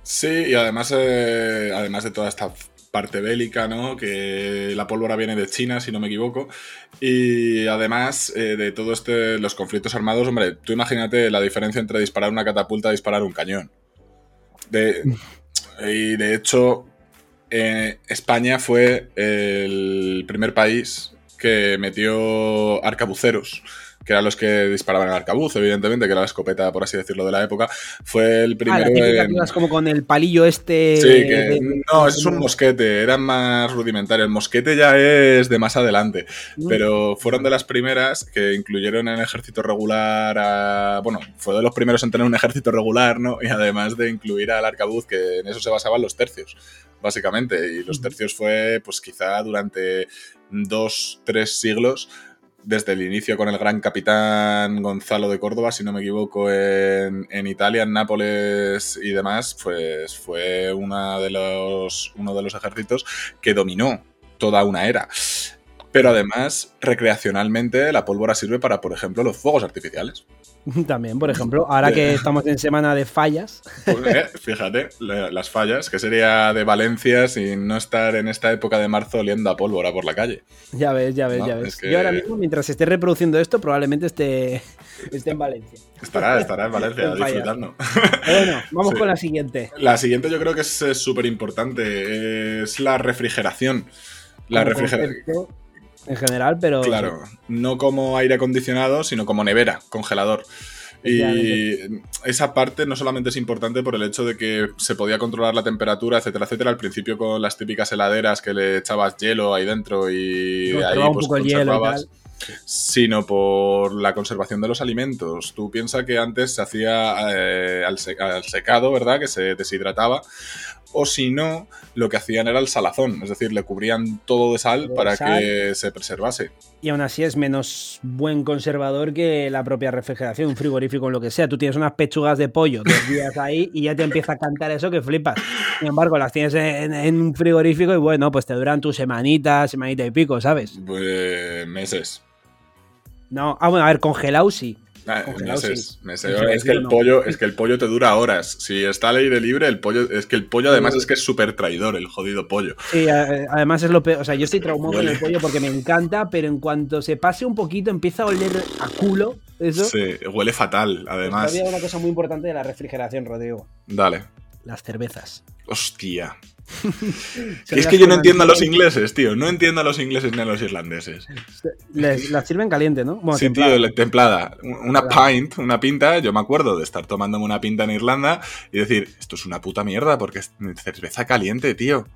A: Sí, y además, eh, además de toda esta parte bélica, ¿no? Que la pólvora viene de China, si no me equivoco. Y además eh, de todos este, los conflictos armados, hombre, tú imagínate la diferencia entre disparar una catapulta y disparar un cañón. De, y de hecho, eh, España fue el primer país que metió arcabuceros que eran los que disparaban el arcabuz, evidentemente, que era la escopeta, por así decirlo, de la época, fue el primero.
B: Ah, la como con el palillo este.
A: Sí, que. No, es un mosquete, eran más rudimentarios. El mosquete ya es de más adelante, mm. pero fueron de las primeras que incluyeron en el ejército regular a. Bueno, fue de los primeros en tener un ejército regular, ¿no? Y además de incluir al arcabuz, que en eso se basaban los tercios, básicamente. Y los tercios fue, pues quizá durante dos, tres siglos desde el inicio con el gran capitán Gonzalo de Córdoba, si no me equivoco, en, Italia, en Nápoles y demás, pues fue una de los, uno de los ejércitos que dominó toda una era. Pero además, recreacionalmente, la pólvora sirve para, por ejemplo, los fuegos artificiales.
B: También, por ejemplo, ahora que estamos en semana de fallas.
A: Pues, eh, fíjate, las fallas, que sería de Valencia sin no estar en esta época de marzo oliendo a pólvora por la calle.
B: Ya ves, ya ves, ya ves. Yo ahora mismo, mientras esté reproduciendo esto, probablemente esté, esté en Valencia.
A: Estará, estará en Valencia disfrutando.
B: Bueno, vamos con la siguiente.
A: La siguiente yo creo que es súper importante. Es la refrigeración. La refrigeración
B: en general, pero.
A: Claro, no como aire acondicionado, sino como nevera, congelador. Y esa parte no solamente es importante por el hecho de que se podía controlar la temperatura, etcétera, etcétera. Al principio con las típicas heladeras que le echabas hielo ahí dentro y ahí pues conservabas. Sino por la conservación de los alimentos. Tú piensas que antes se hacía eh, al, secado, ¿verdad? Que se deshidrataba o si no, lo que hacían era el salazón, es decir, le cubrían todo de sal para que se preservase.
B: Y aún así es menos buen conservador que la propia refrigeración, un frigorífico o lo que sea. Tú tienes unas pechugas de pollo dos días ahí y ya te empieza a cantar eso que flipas. Sin embargo, las tienes en, un frigorífico y bueno, pues te duran tu semanita, semanita y pico, ¿sabes?
A: Pues meses.
B: No, ah, bueno, a ver, congelado sí.
A: Ah, es, que el pollo, es que el pollo te dura horas. Si está al aire libre, el pollo. Es que el pollo, además, es que es súper traidor, el jodido pollo.
B: Sí, además es lo peor. O sea, yo estoy traumado con el pollo porque me encanta, pero en cuanto se pase un poquito, empieza a oler a culo. Eso.
A: Sí, huele fatal, además.
B: Había una cosa muy importante de la refrigeración, Rodrigo.
A: Dale.
B: Las cervezas.
A: Hostia. Es que yo no entiendo a los ingleses, tío. No entiendo a los ingleses ni a los irlandeses.
B: la sirven caliente, ¿no?
A: sí, templada. tío, templada. Una pint, una pinta. Yo me acuerdo de estar tomándome una pinta en Irlanda y decir, esto es una puta mierda porque es cerveza caliente, tío.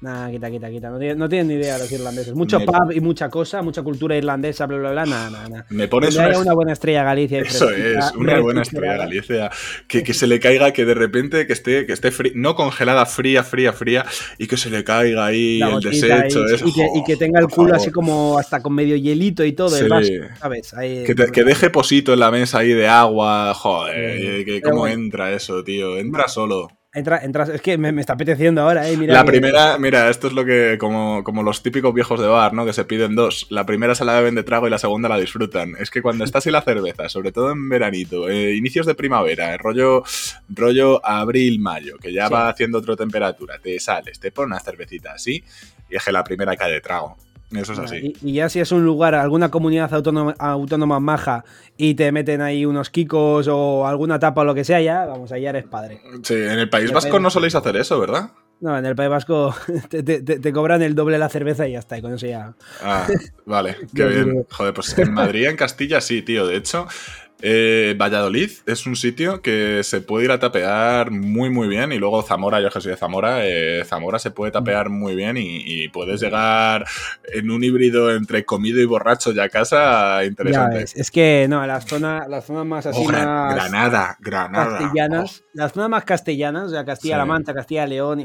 B: Nada, quita, quita, quita. No tienen, ni idea los irlandeses. Mucho pub y mucha cosa, mucha cultura irlandesa, bla, bla, bla. Nada, nada, nada.
A: Me pones
B: una... buena estrella Galicia.
A: Eso es, una buena estrella Galicia. Que, que, se le caiga, que de repente que esté, que esté no congelada, fría, fría, fría, y que se le caiga ahí el desecho.
B: y, que, tenga el culo así como hasta con medio hielito y todo, ¿sabes?
A: que, que, deje posito en la mesa ahí de agua. Joder, que, cómo entra eso, tío. Entra solo.
B: Entra, es que me, está apeteciendo ahora, eh. Mira
A: la primera, mira, esto es lo que, como, como los típicos viejos de bar, ¿no? Que se piden dos. La primera se la beben de trago y la segunda la disfrutan. Es que cuando estás y la cerveza, sobre todo en veranito, eh, inicios de primavera, rollo, rollo abril, mayo, que ya va haciendo otra temperatura, te sales, te pones una cervecita así y es que la primera cae de trago. Eso es así.
B: Y, ya si es un lugar, alguna comunidad autónoma, autónoma maja y te meten ahí unos kikos o alguna tapa o lo que sea, ya, vamos, ahí ya eres padre.
A: Sí, en el País Vasco no soléis hacer eso, ¿verdad?
B: No, en el País Vasco te, cobran el doble de la cerveza y ya está, y con eso ya.
A: Ah, vale, qué bien. Joder, pues en Madrid, en Castilla sí, tío. De hecho, eh, Valladolid es un sitio que se puede ir a tapear muy, muy bien. Y luego Zamora, yo que soy de Zamora, eh, Zamora se puede tapear muy bien y, puedes llegar en un híbrido entre comido y borracho ya a casa interesante.
B: es que no, las zonas, las zonas más así
A: Granada, Granada.
B: Castellanas, las zonas más castellanas, o sea, Castilla-La Mancha, Castilla-León y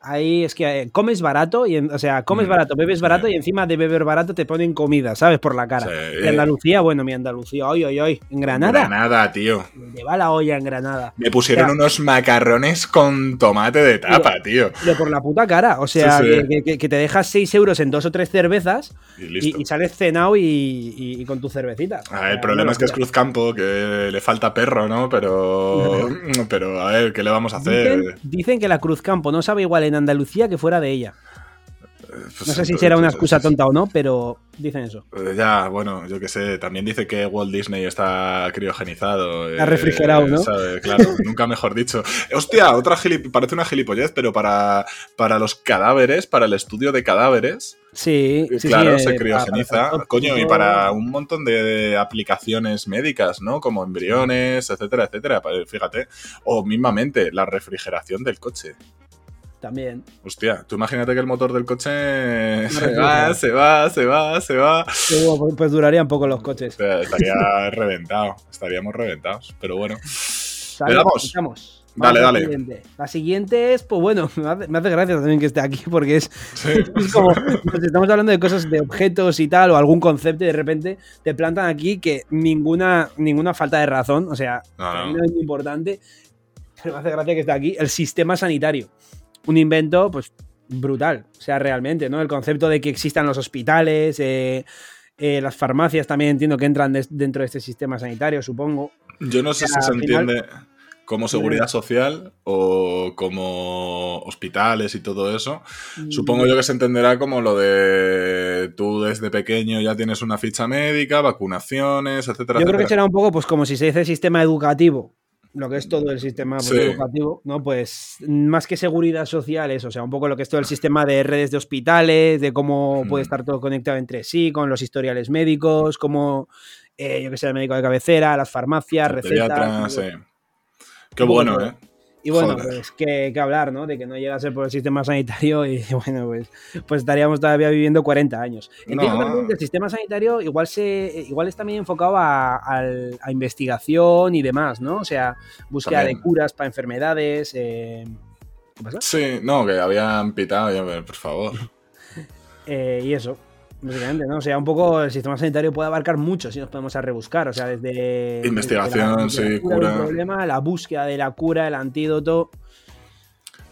B: ahí es que eh, comes barato, y o sea, comes mm. barato, bebes barato y encima de beber barato te ponen comida, ¿sabes? Por la cara. En Andalucía, bueno, mi Andalucía, hoy, hoy, hoy. En Granada.
A: Granada, tío.
B: Me va la olla en Granada.
A: Me pusieron unos macarrones con tomate de tapa, tío.
B: Pero por la puta cara. O sea, que, te dejas 6 euros en dos o tres cervezas y, sales cenado y, con tu cervecita.
A: el problema es que es Cruzcampo, que le falta perro, ¿no? Pero, pero a ver, ¿qué le vamos a hacer?
B: Dicen, dicen que la Cruzcampo no sabe igual en Andalucía que fuera de ella. Pues no sé si será una excusa tonta o no, pero dicen eso.
A: Eh, ya, bueno, yo qué sé. También dice que Walt Disney está criogenizado.
B: Está refrigerado, ¿no?
A: Claro, nunca mejor dicho. Hostia, otra parece una gilipollez, pero para, para los cadáveres, para el estudio de cadáveres.
B: Sí,
A: claro, se criogeniza. Coño, y para un montón de aplicaciones médicas, ¿no? Como embriones, etcétera, etcétera. Fíjate. O mismamente, la refrigeración del coche.
B: También.
A: Hostia, tú imagínate que el motor del coche se va, se va, se va, se va.
B: Pues, pues durarían poco los coches.
A: Estaría reventado, estaríamos reventados. Pero bueno.
B: ¿Le damos?
A: Dale, dale.
B: La siguiente. la siguiente. es, pues bueno, me hace, gracia también que esté aquí porque es, como, estamos hablando de cosas, de objetos y tal, o algún concepto y de repente te plantan aquí que ninguna, ninguna falta de razón, o sea, no, es importante, pero me hace gracia que esté aquí, el sistema sanitario un invento, pues, brutal. O sea, realmente, ¿no? El concepto de que existan los hospitales, eh, eh, las farmacias también entiendo que entran dentro de este sistema sanitario, supongo.
A: Yo no sé si se entiende como seguridad social o como hospitales y todo eso. Mm. Supongo yo que se entenderá como lo de tú desde pequeño ya tienes una ficha médica, vacunaciones, etcétera.
B: Yo creo que será un poco pues como si se dice sistema educativo lo que es todo el sistema pues, educativo, ¿no? Pues más que seguridad social, eso, o sea, un poco lo que es todo el sistema de redes de hospitales, de cómo puede estar todo conectado entre sí, con los historiales médicos, como, eh, yo que sé, el médico de cabecera, las farmacias, recetas.
A: Sí. Qué bueno, ¿eh?
B: Y bueno, pues que, hablar, ¿no? De que no llega a ser por el sistema sanitario y bueno, pues, pues estaríamos todavía viviendo 40 años. Entiendo también que el sistema sanitario igual se igual está también enfocado a, investigación y demás, ¿no? O sea, búsqueda de curas para enfermedades. Eh,
A: ¿Qué pasa? Sí, no, que habían pitado, por favor.
B: Eh, y eso. Básicamente, ¿no? O sea, un poco el sistema sanitario puede abarcar mucho si nos podemos a rebuscar. O sea, desde.
A: Investigación, sí, cura.
B: problema, la búsqueda de la cura, el antídoto.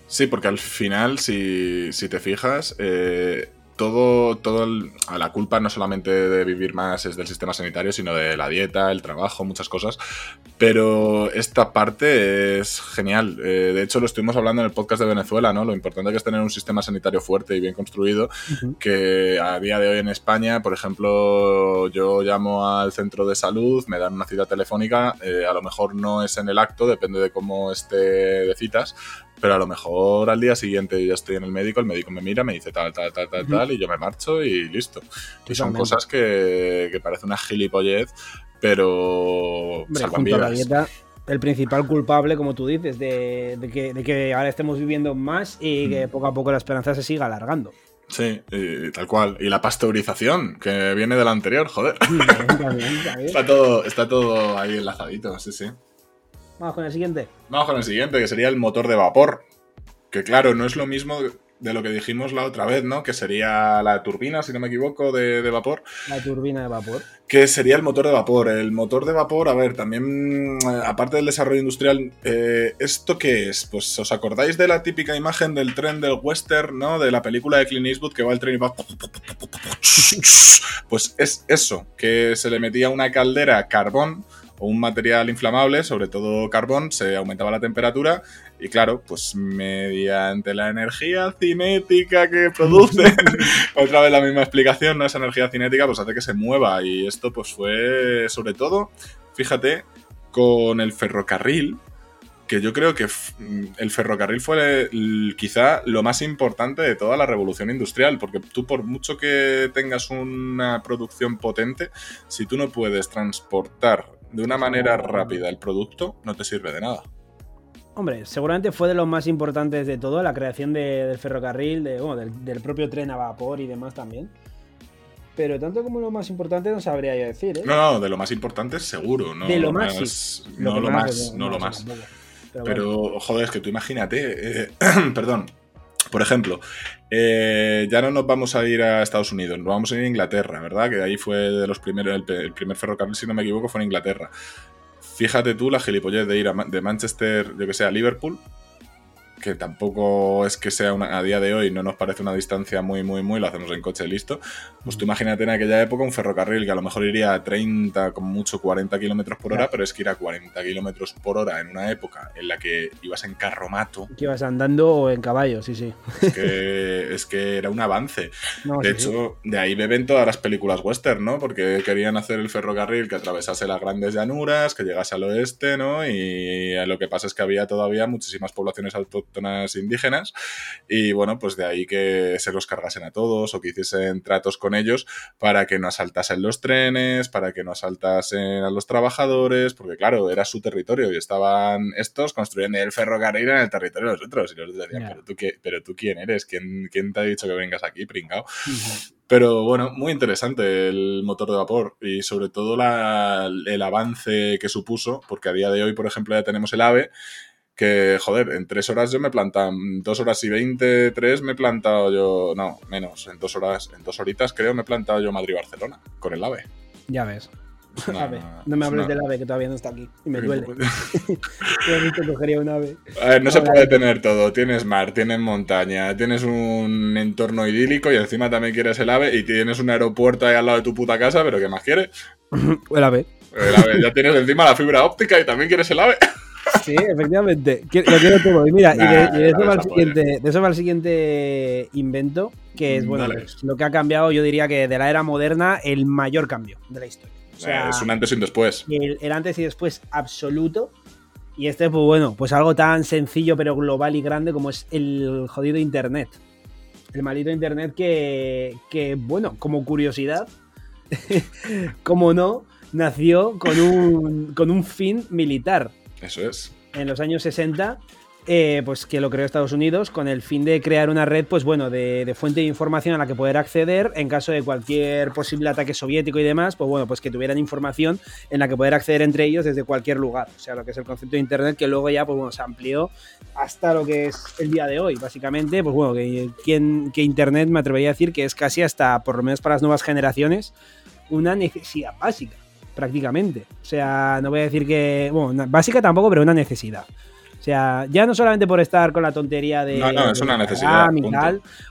A: Sí, porque al final, si, si te fijas, eh, todo, todo a la culpa no solamente de vivir más es del sistema sanitario, sino de la dieta, el trabajo, muchas cosas. Pero esta parte es genial. Eh, de hecho, lo estuvimos hablando en el podcast de Venezuela, ¿no? Lo importante que es tener un sistema sanitario fuerte y bien construido, que a día de hoy en España, por ejemplo, yo llamo al centro de salud, me dan una cita telefónica, eh, a lo mejor no es en el acto, depende de cómo esté de citas, pero a lo mejor al día siguiente ya estoy en el médico, el médico me mira, me dice tal, tal, tal, tal, tal, y yo me marcho y listo. Y son cosas que, que parece una gilipollez, pero
B: Hombre, la dieta, el principal culpable, como tú dices, de, que, de, que, ahora estemos viviendo más y que poco a poco la esperanza se siga alargando.
A: Sí, tal cual. Y la pasteurización, que viene de la anterior, joder. está, todo, está todo ahí enlazadito, sí, sí.
B: Vamos con el siguiente.
A: Vamos con el siguiente, que sería el motor de vapor. Que claro, no es lo mismo de lo que dijimos la otra vez, ¿no? Que sería la turbina, si no me equivoco, de, vapor.
B: La turbina de vapor.
A: Que sería el motor de vapor. El motor de vapor, a ver, también, eh, aparte del desarrollo industrial, eh, ¿esto qué es? Pues os acordáis de la típica imagen del tren del western, ¿no? De la película de Clint Eastwood que va el tren y va... Pues es eso, que se le metía una caldera carbón o un material inflamable, sobre todo carbón, se aumentaba la temperatura y claro, pues mediante la energía cinética que produce, otra vez la misma explicación, ¿no? Esa energía cinética pues hace que se mueva y esto pues fue sobre todo, fíjate, con el ferrocarril, que yo creo que el ferrocarril fue quizá lo más importante de toda la revolución industrial, porque tú por mucho que tengas una producción potente, si tú no puedes transportar de una manera rápida el producto, no te sirve de nada.
B: Hombre, seguramente fue de los más importantes de todo, la creación del ferrocarril, de, del, propio tren a vapor y demás también. Pero tanto como lo más importante no sabría yo decir, ¿eh?
A: No, no, de lo más importante seguro, ¿no?
B: De lo, más,
A: No lo, más, no lo más. Pero, joder, es que tú imagínate, eh, perdón, por ejemplo, eh, ya no nos vamos a ir a Estados Unidos, nos vamos a ir a Inglaterra, ¿verdad? Que ahí fue de los primeros, el, primer ferrocarril, si no me equivoco, fue en Inglaterra. Fíjate tú la gilipollez de ir de Manchester, yo que sé, a Liverpool, que tampoco es que sea una, a día de hoy, no nos parece una distancia muy, muy, muy, lo hacemos en coche listo. Pues tú imagínate en aquella época un ferrocarril que a lo mejor iría a 30, como mucho 40 kilómetros por hora, pero es que ir a 40 kilómetros por hora en una época en la que ibas en carromato.
B: Que ibas andando o en caballo, sí, sí.
A: Es que, es que era un avance. de hecho, de ahí beben todas las películas western, ¿no? Porque querían hacer el ferrocarril que atravesase las grandes llanuras, que llegase al oeste, ¿no? Y lo que pasa es que había todavía muchísimas poblaciones autóctonas indígenas. Y bueno, pues de ahí que se los cargasen a todos o que hiciesen tratos con ellos para que no asaltasen los trenes, para que no asaltasen a los trabajadores, porque claro, era su territorio y estaban estos construyendo el ferrocarril en el territorio de los otros. Y los decían, pero, tú, qué, pero tú quién eres, ¿Quién, quién te ha dicho que vengas aquí, pringao? Pero bueno, muy interesante el motor de vapor y sobre todo el avance que supuso, porque a día de hoy, por ejemplo, ya tenemos el AVE, que joder, en tres horas yo me he plantado, dos horas y veinte, tres me he plantado yo, no, menos, en dos horas, en dos horitas creo me he plantado yo Madrid-Barcelona con el AVE.
B: Ya ves. No me hables del ave que todavía no está aquí y me duele. cogería un ave.
A: A ver, no se puede tener todo. Tienes mar, tienes montaña, tienes un entorno idílico y encima también quieres el ave y tienes un aeropuerto ahí al lado de tu puta casa, pero ¿qué más quieres?
B: el ave.
A: El ave. Ya tienes encima la fibra óptica y también quieres el ave.
B: Sí, efectivamente. Lo quiero todo. Y mira, y de, eso va el siguiente, de, eso va el siguiente invento, que es, bueno, pues, lo que ha cambiado, yo diría que de la era moderna, el mayor cambio de la historia
A: es un antes y un después.
B: El, antes y después absoluto. Y este, pues bueno, pues algo tan sencillo pero global y grande como es el jodido Internet. El maldito Internet que, que bueno, como curiosidad, como no, nació con un, con un fin militar.
A: Eso es.
B: En los años 60 eh, pues que lo creó Estados Unidos con el fin de crear una red, pues bueno, de, fuente de información a la que poder acceder en caso de cualquier posible ataque soviético y demás, pues bueno, pues que tuvieran información en la que poder acceder entre ellos desde cualquier lugar. O sea, lo que es el concepto de Internet que luego ya, pues bueno, se amplió hasta lo que es el día de hoy, básicamente, pues bueno, que, que Internet me atrevería a decir que es casi hasta, por lo menos para las nuevas generaciones, una necesidad básica, prácticamente. O sea, no voy a decir que, bueno, básica tampoco, pero una necesidad. O sea, ya no solamente por estar con la tontería de.
A: No, no, es una necesidad.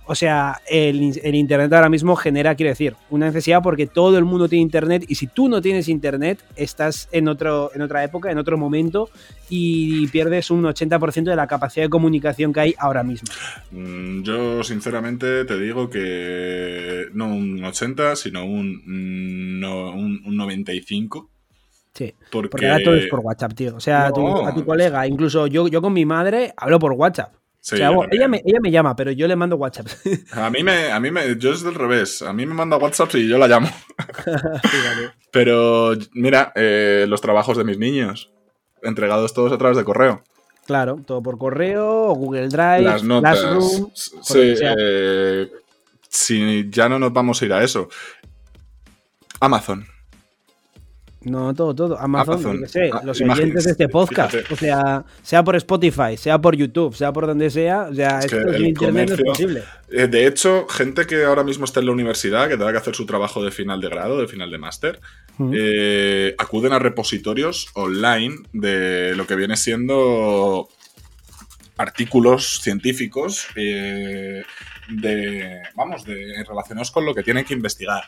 B: o sea, el, Internet ahora mismo genera, quiero decir, una necesidad porque todo el mundo tiene Internet y si tú no tienes Internet, estás en, otro, en otra época, en otro momento y pierdes un 80% de la capacidad de comunicación que hay ahora mismo.
A: Mm, yo, sinceramente, te digo que no un 80, sino un, mm, no, un, un 95
B: Sí, porque... ahora todo es por WhatsApp, tío. O sea, a tu colega, incluso yo, yo con mi madre hablo por WhatsApp. o sea, ella, me, ella me llama, pero yo le mando WhatsApp.
A: A mí me, a mí me, yo es del revés. A mí me manda WhatsApp y yo la llamo. Pero mira, eh, los trabajos de mis niños, entregados todos a través de correo.
B: Claro, todo por correo, Google Drive,
A: las notas. sí, eh, si ya no nos vamos a ir a eso. Amazon.
B: No, todo, todo. Amazon, sé, ah, los oyentes de este podcast. O sea, sea por Spotify, sea por YouTube, sea por donde sea, o sea, esto Internet no es posible.
A: Eh, de hecho, gente que ahora mismo está en la universidad, que tenga que hacer su trabajo de final de grado, de final de máster, eh, acuden a repositorios online de lo que viene siendo artículos científicos eh, de, vamos, de, relacionados con lo que tienen que investigar.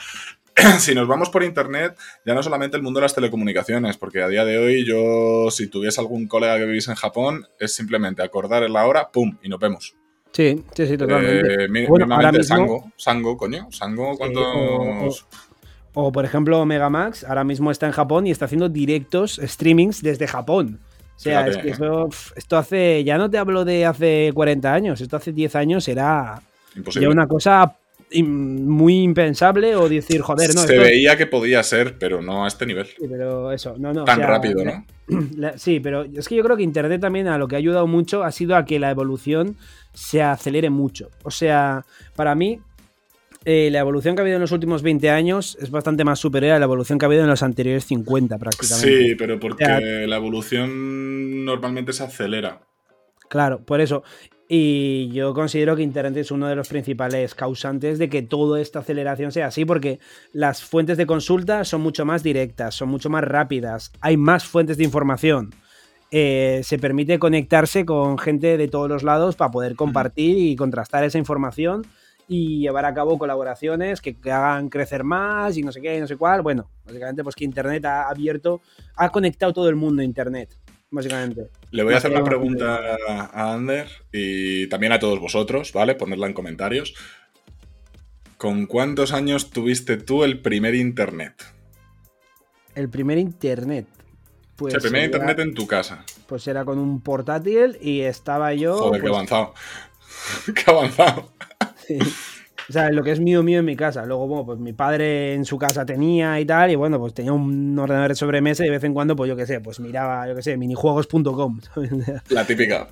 A: si nos vamos por internet, ya no solamente el mundo de las telecomunicaciones, porque a día de hoy yo, si tuviese algún colega que viviese en Japón, es simplemente acordar la hora, ¡pum! y nos vemos.
B: Sí, sí, sí, totalmente.
A: Eh, bueno, ahora mismo, Sango, Sango, coño, Sango, ¿cuántos...?
B: o, por ejemplo, Megamax ahora mismo está en Japón y está haciendo directos, streamings desde Japón. O sea, es que eso, esto hace, ya no te hablo de hace 40 años, esto hace 10 años era ya una cosa muy impensable o decir, joder, no.
A: Se veía que podía ser, pero no a este nivel.
B: Sí, pero eso, no, no.
A: Tan rápido, ¿no?
B: sí, pero es que yo creo que Internet también a lo que ha ayudado mucho ha sido a que la evolución se acelere mucho. O sea, para mí, eh, la evolución que ha habido en los últimos 20 años es bastante más superior a la evolución que ha habido en los anteriores 50 prácticamente.
A: Sí, pero porque la evolución normalmente se acelera.
B: Claro, por eso. Y yo considero que Internet es uno de los principales causantes de que toda esta aceleración sea así, porque las fuentes de consulta son mucho más directas, son mucho más rápidas, hay más fuentes de información. eh, se permite conectarse con gente de todos los lados para poder compartir y contrastar esa información y llevar a cabo colaboraciones que, hagan crecer más y no sé qué, no sé cuál. Bueno, básicamente pues que Internet ha abierto, ha conectado todo el mundo a Internet, básicamente.
A: Le voy a hacer una pregunta a Ander y también a todos vosotros, ¿vale? Ponerla en comentarios. ¿Con cuántos años tuviste tú el primer Internet?
B: El primer Internet.
A: Pues el primer Internet en tu casa.
B: Pues era con un portátil y estaba yo...
A: Joder,
B: qué
A: pues avanzado. qué avanzado.
B: O sea, lo que es mío, mío en mi casa. Luego, bueno, pues mi padre en su casa tenía y tal, y bueno, pues tenía un ordenador de sobremesa y de vez en cuando, pues yo qué sé, pues miraba, yo qué sé, minijuegos.com.
A: La típica.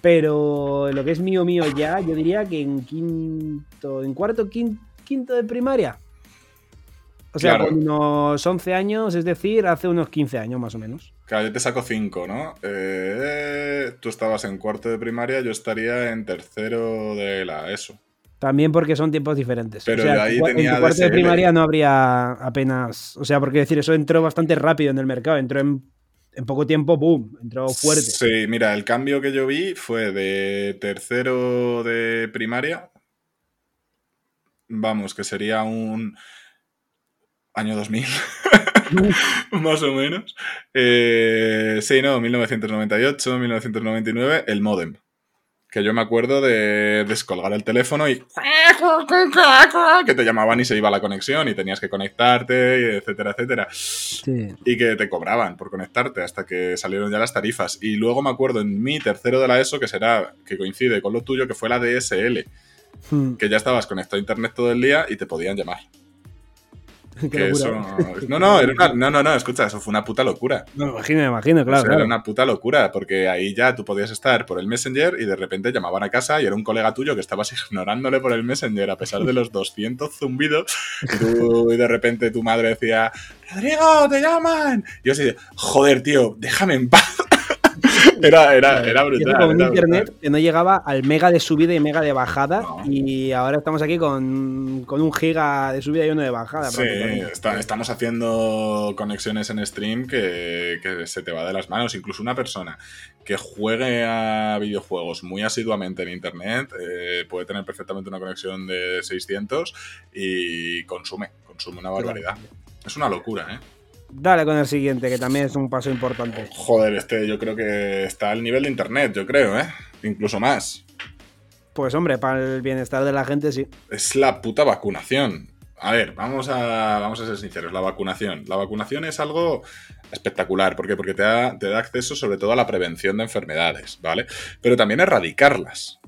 B: Pero lo que es mío, mío ya, yo diría que en quinto, en cuarto, quinto, de primaria. O sea, con unos 11 años, es decir, hace unos 15 años más o menos.
A: Claro, yo te saco 5, ¿no? Eh, tú estabas en cuarto de primaria, yo estaría en tercero de la ESO.
B: También porque son tiempos diferentes. Pero o ahí tenía en tu cuarto de primaria no habría apenas. O sea, porque decir, eso entró bastante rápido en el mercado. Entró en, poco tiempo, boom, entró fuerte.
A: Sí, mira, el cambio que yo vi fue de tercero de primaria. Vamos, que sería un año 2000. más o menos. Eh, sí, no, 1998, 1999, el modem que yo me acuerdo de descolgar el teléfono y que te llamaban y se iba la conexión y tenías que conectarte, etcétera, etcétera. Y que te cobraban por conectarte hasta que salieron ya las tarifas. Y luego me acuerdo en mi tercero de la ESO, que será, que coincide con lo tuyo, que fue la DSL, hmm. que ya estabas conectado a internet todo el día y te podían llamar. No, no, no, no, no, escucha, eso fue una puta locura.
B: Me imagino, me imagino, claro,
A: Era una puta locura, porque ahí ya tú podías estar por el Messenger y de repente llamaban a casa y era un colega tuyo que estabas ignorándole por el Messenger a pesar de los 200 zumbidos y, y de repente tu madre decía, Rodrigo, te llaman. Y yo así, joder, tío, déjame en paz. era, era, era brutal.
B: Con internet que no llegaba al mega de subida y mega de bajada. Y ahora estamos aquí con, con, un giga de subida y uno de bajada.
A: Sí, estamos haciendo conexiones en stream que, que, se te va de las manos. Incluso una persona que juegue a videojuegos muy asiduamente en internet eh, puede tener perfectamente una conexión de 600 y consume, consume una barbaridad. Es una locura, ¿eh?
B: Dale con el siguiente, que también es un paso importante.
A: Joder, este yo creo que está al nivel de internet, yo creo, ¿eh? Incluso más.
B: Pues hombre, para el bienestar de la gente sí.
A: Es la puta vacunación. A ver, vamos a, vamos a ser sinceros, la vacunación. La vacunación es algo espectacular. ¿Por qué? Porque te da, te da acceso sobre todo a la prevención de enfermedades, ¿vale? Pero también erradicarlas.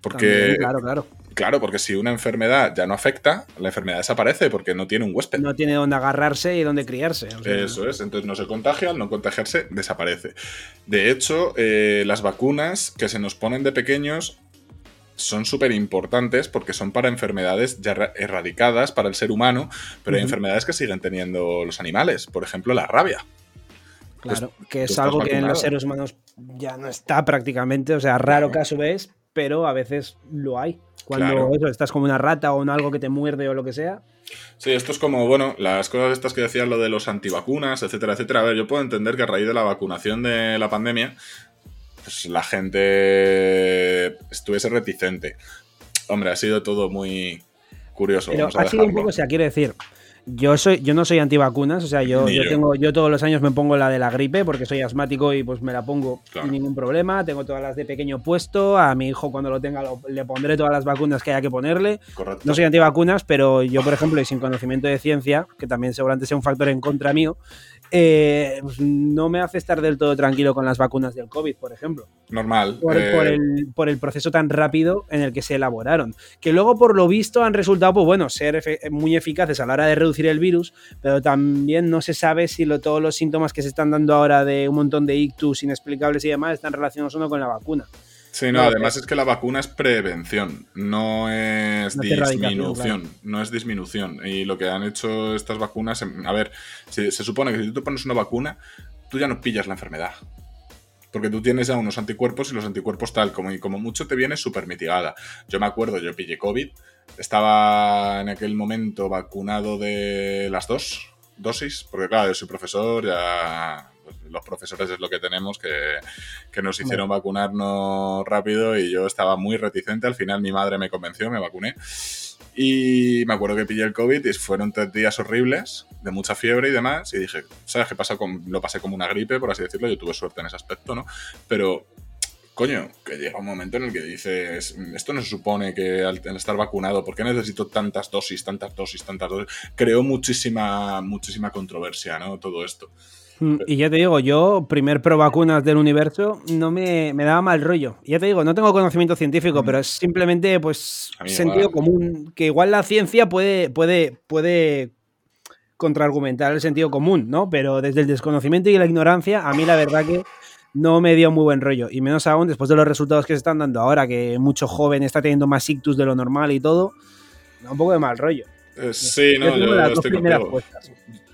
A: Porque,
B: claro, claro.
A: Claro, porque si una enfermedad ya no afecta, la enfermedad desaparece porque no tiene un huésped.
B: No tiene dónde agarrarse y dónde criarse.
A: Eso es, entonces no se contagia, al no contagiarse desaparece. De hecho, eh, las vacunas que se nos ponen de pequeños son súper importantes porque son para enfermedades ya erradicadas para el ser humano, pero hay enfermedades que siguen teniendo los animales, por ejemplo la rabia.
B: Claro, que es algo que en los seres humanos ya no está prácticamente, o sea, raro caso ves, pero a veces lo hay. Cuando estás como una rata o algo que te muerde o lo que sea.
A: Sí, esto es como, bueno, las cosas estas que decías, lo de los antivacunas, etcétera, etcétera. A ver, yo puedo entender que a raíz de la vacunación de la pandemia, pues la gente estuviese reticente. Hombre, ha sido todo muy curioso.
B: Pero ha sido un poco, o sea, quiero decir, yo soy, yo no soy antivacunas, o sea, yo, yo, tengo, yo todos los años me pongo la de la gripe porque soy asmático y pues me la pongo sin ningún problema. Tengo todas las de pequeño puesto. A mi hijo cuando lo tenga le pondré todas las vacunas que haya que ponerle. No soy antivacunas, pero yo, por ejemplo, y sin conocimiento de ciencia, que también seguramente sea un factor en contra mío, eh, pues no me hace estar del todo tranquilo con las vacunas del COVID, por ejemplo.
A: Normal.
B: Por, eh, el, proceso tan rápido en el que se elaboraron. Que luego, por lo visto, han resultado, pues bueno, ser muy eficaces a la hora de reducir el virus, pero también no se sabe si todos los síntomas que se están dando ahora de un montón de ictus inexplicables y demás están relacionados o no con la vacuna.
A: Sí, no, además es que la vacuna es prevención, no es disminución, no es disminución. Y lo que han hecho estas vacunas, em, a ver, se, supone que si tú te pones una vacuna, tú ya no pillas la enfermedad. Porque tú tienes ya unos anticuerpos y los anticuerpos tal, como, y como mucho te viene súper mitigada. Yo me acuerdo, yo pillé COVID, estaba en aquel momento vacunado de las dos dosis, porque claro, yo soy profesor, ya los profesores es lo que tenemos, que, que nos hicieron vacunarnos rápido y yo estaba muy reticente. Al final mi madre me convenció, me vacuné. Y me acuerdo que pillé el COVID y fueron tres días horribles, de mucha fiebre y demás. Y dije, ¿sabes qué pasa? Con, lo pasé como una gripe, por así decirlo. Yo tuve suerte en ese aspecto, ¿no? Pero coño, que llega un momento en el que dices, esto no se supone que al estar vacunado, ¿por qué necesito tantas dosis, tantas dosis, tantas dosis? Creó muchísima, muchísima controversia, ¿no? Todo esto.
B: Mm, y ya te digo, yo, primer pro vacunas del universo, no me, me daba mal rollo. Ya te digo, no tengo conocimiento científico, pero es simplemente, pues, sentido común. Que igual la ciencia puede, puede, puede contraargumentar el sentido común, ¿no? Pero desde el desconocimiento y la ignorancia, a mí la verdad que no me dio muy buen rollo. Y menos aún después de los resultados que se están dando ahora, que mucho joven está teniendo más ictus de lo normal y todo, da un poco de mal rollo.
A: Eh, sí, no, yo,
B: las dos primeras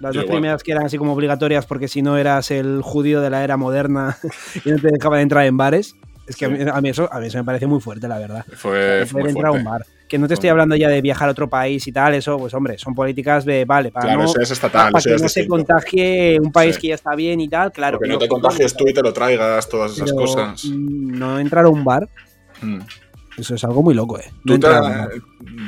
B: Las dos primeras que eran así como obligatorias porque si no eras el judío de la era moderna y no te dejaban entrar en bares. Es que a, mí, eso, a mí eso me parece muy fuerte, la verdad.
A: Fue, fue
B: entrar a un bar. Que no te estoy hablando ya de viajar a otro país y tal, eso, pues hombre, son políticas de, vale, para,
A: claro,
B: no,
A: eso es estatal,
B: para
A: eso
B: que
A: es
B: no se contagie un país que ya está bien y tal, claro.
A: Porque no te contagies tú y te lo traigas, todas esas cosas.
B: mm, No entrar a un bar,
A: Mm.
B: Eso es algo muy loco, eh. No
A: te-.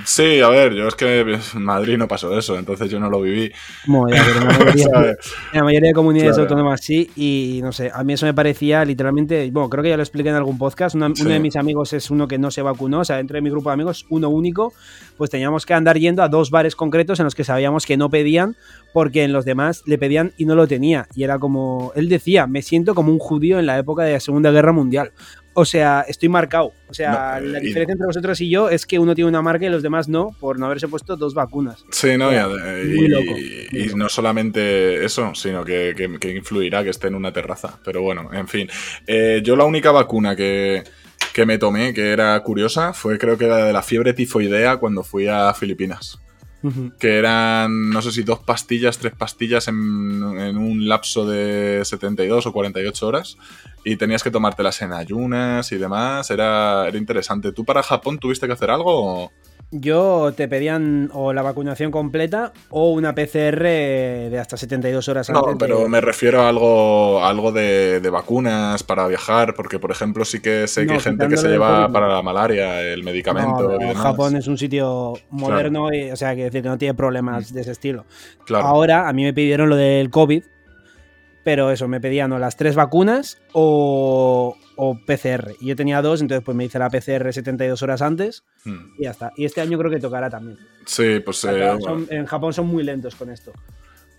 A: Sí, a ver, yo es que en Madrid no pasó eso, entonces yo no lo viví.
B: Ya, pero en la mayoría, la mayoría de comunidades
A: Claro.
B: autónomas sí, y no sé, a mí eso me parecía literalmente, bueno, creo que ya lo expliqué en algún podcast, una-
A: Sí.
B: uno de mis amigos es uno que no se vacunó, o sea, dentro de mi grupo de amigos, uno único, pues teníamos que andar yendo a dos bares concretos en los que sabíamos que no pedían, porque en los demás le pedían y no lo tenía, y era como, él decía, me siento como un judío en la época de la Segunda Guerra Mundial. O sea, estoy marcado. O sea,
A: No,
B: la
A: y-
B: diferencia entre vosotros y yo es que uno tiene una marca y los demás no, por no haberse puesto dos vacunas.
A: Sí, no, y,
B: Muy
A: y-
B: loco,
A: y-
B: muy
A: y
B: loco.
A: no solamente eso, sino que, que- que influirá que esté en una terraza. Pero bueno, en fin. Eh, yo la única vacuna que, que me tomé, que era curiosa, fue creo que la de la fiebre tifoidea cuando fui a Filipinas. Que eran, no sé si dos pastillas, tres pastillas en, en un lapso de 72 o 48 horas. Y tenías que tomártelas en ayunas y demás. Era, era interesante. ¿Tú para Japón tuviste que hacer algo?
B: Yo te pedían o la vacunación completa o una PCR de hasta 72 horas antes.
A: No, pero
B: de-
A: me refiero a algo, algo de, de vacunas para viajar, porque por ejemplo sí que sé que
B: No,
A: hay gente que se lleva
B: COVID,
A: para la malaria el medicamento
B: No,
A: y
B: pero
A: demás.
B: Japón es un sitio moderno, y, o sea, que decir que no tiene problemas de ese estilo.
A: Claro.
B: Ahora a mí me pidieron lo del COVID, pero eso, me pedían o las tres vacunas o, o PCR. Y yo tenía dos, entonces pues me hice la PCR 72 horas antes
A: Mm.
B: y ya está. Y este año creo que tocará también.
A: Sí, pues, eh,
B: son- en Japón son muy lentos con esto.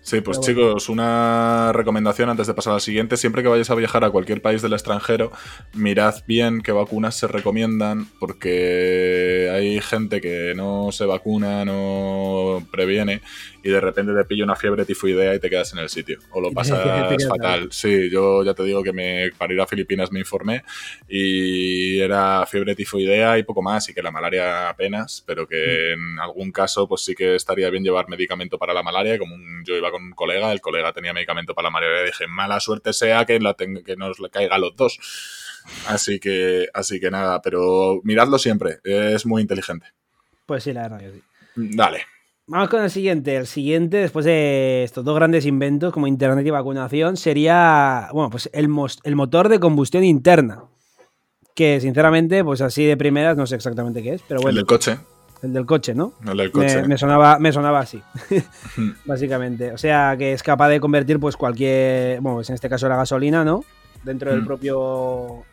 A: Sí, pues chicos, una recomendación antes de pasar al siguiente. Siempre que vayáis a viajar a cualquier país del extranjero, mirad bien qué vacunas se recomiendan, porque hay gente que no se vacuna, no previene, y de repente te pilla una fiebre tifoidea y te quedas en el sitio. O lo pasas fatal. Sí, yo ya te digo que me, para ir a Filipinas me informé y era fiebre tifoidea y poco más, y que la malaria apenas, pero que en algún caso pues sí que estaría bien llevar medicamento para la malaria. Como un- yo iba con un colega, el colega tenía medicamento para la malaria y dije, mala suerte sea que, la que nos le caiga a los dos. Así que, así que nada, pero miradlo siempre, es muy inteligente.
B: Pues sí, la verdad que sí.
A: Dale.
B: Vamos con el siguiente. El siguiente, después de estos dos grandes inventos como Internet y vacunación, sería bueno, pues el, el motor de combustión interna. Que sinceramente, pues así de primeras no sé exactamente qué es, pero
A: El
B: bueno,
A: del coche.
B: El del coche, ¿no?
A: El del coche.
B: Me, me sonaba, me sonaba así, básicamente. O sea, que es capaz de convertir pues cualquier, bueno, pues en este caso la gasolina, ¿no? Dentro del
A: Mm.
B: propio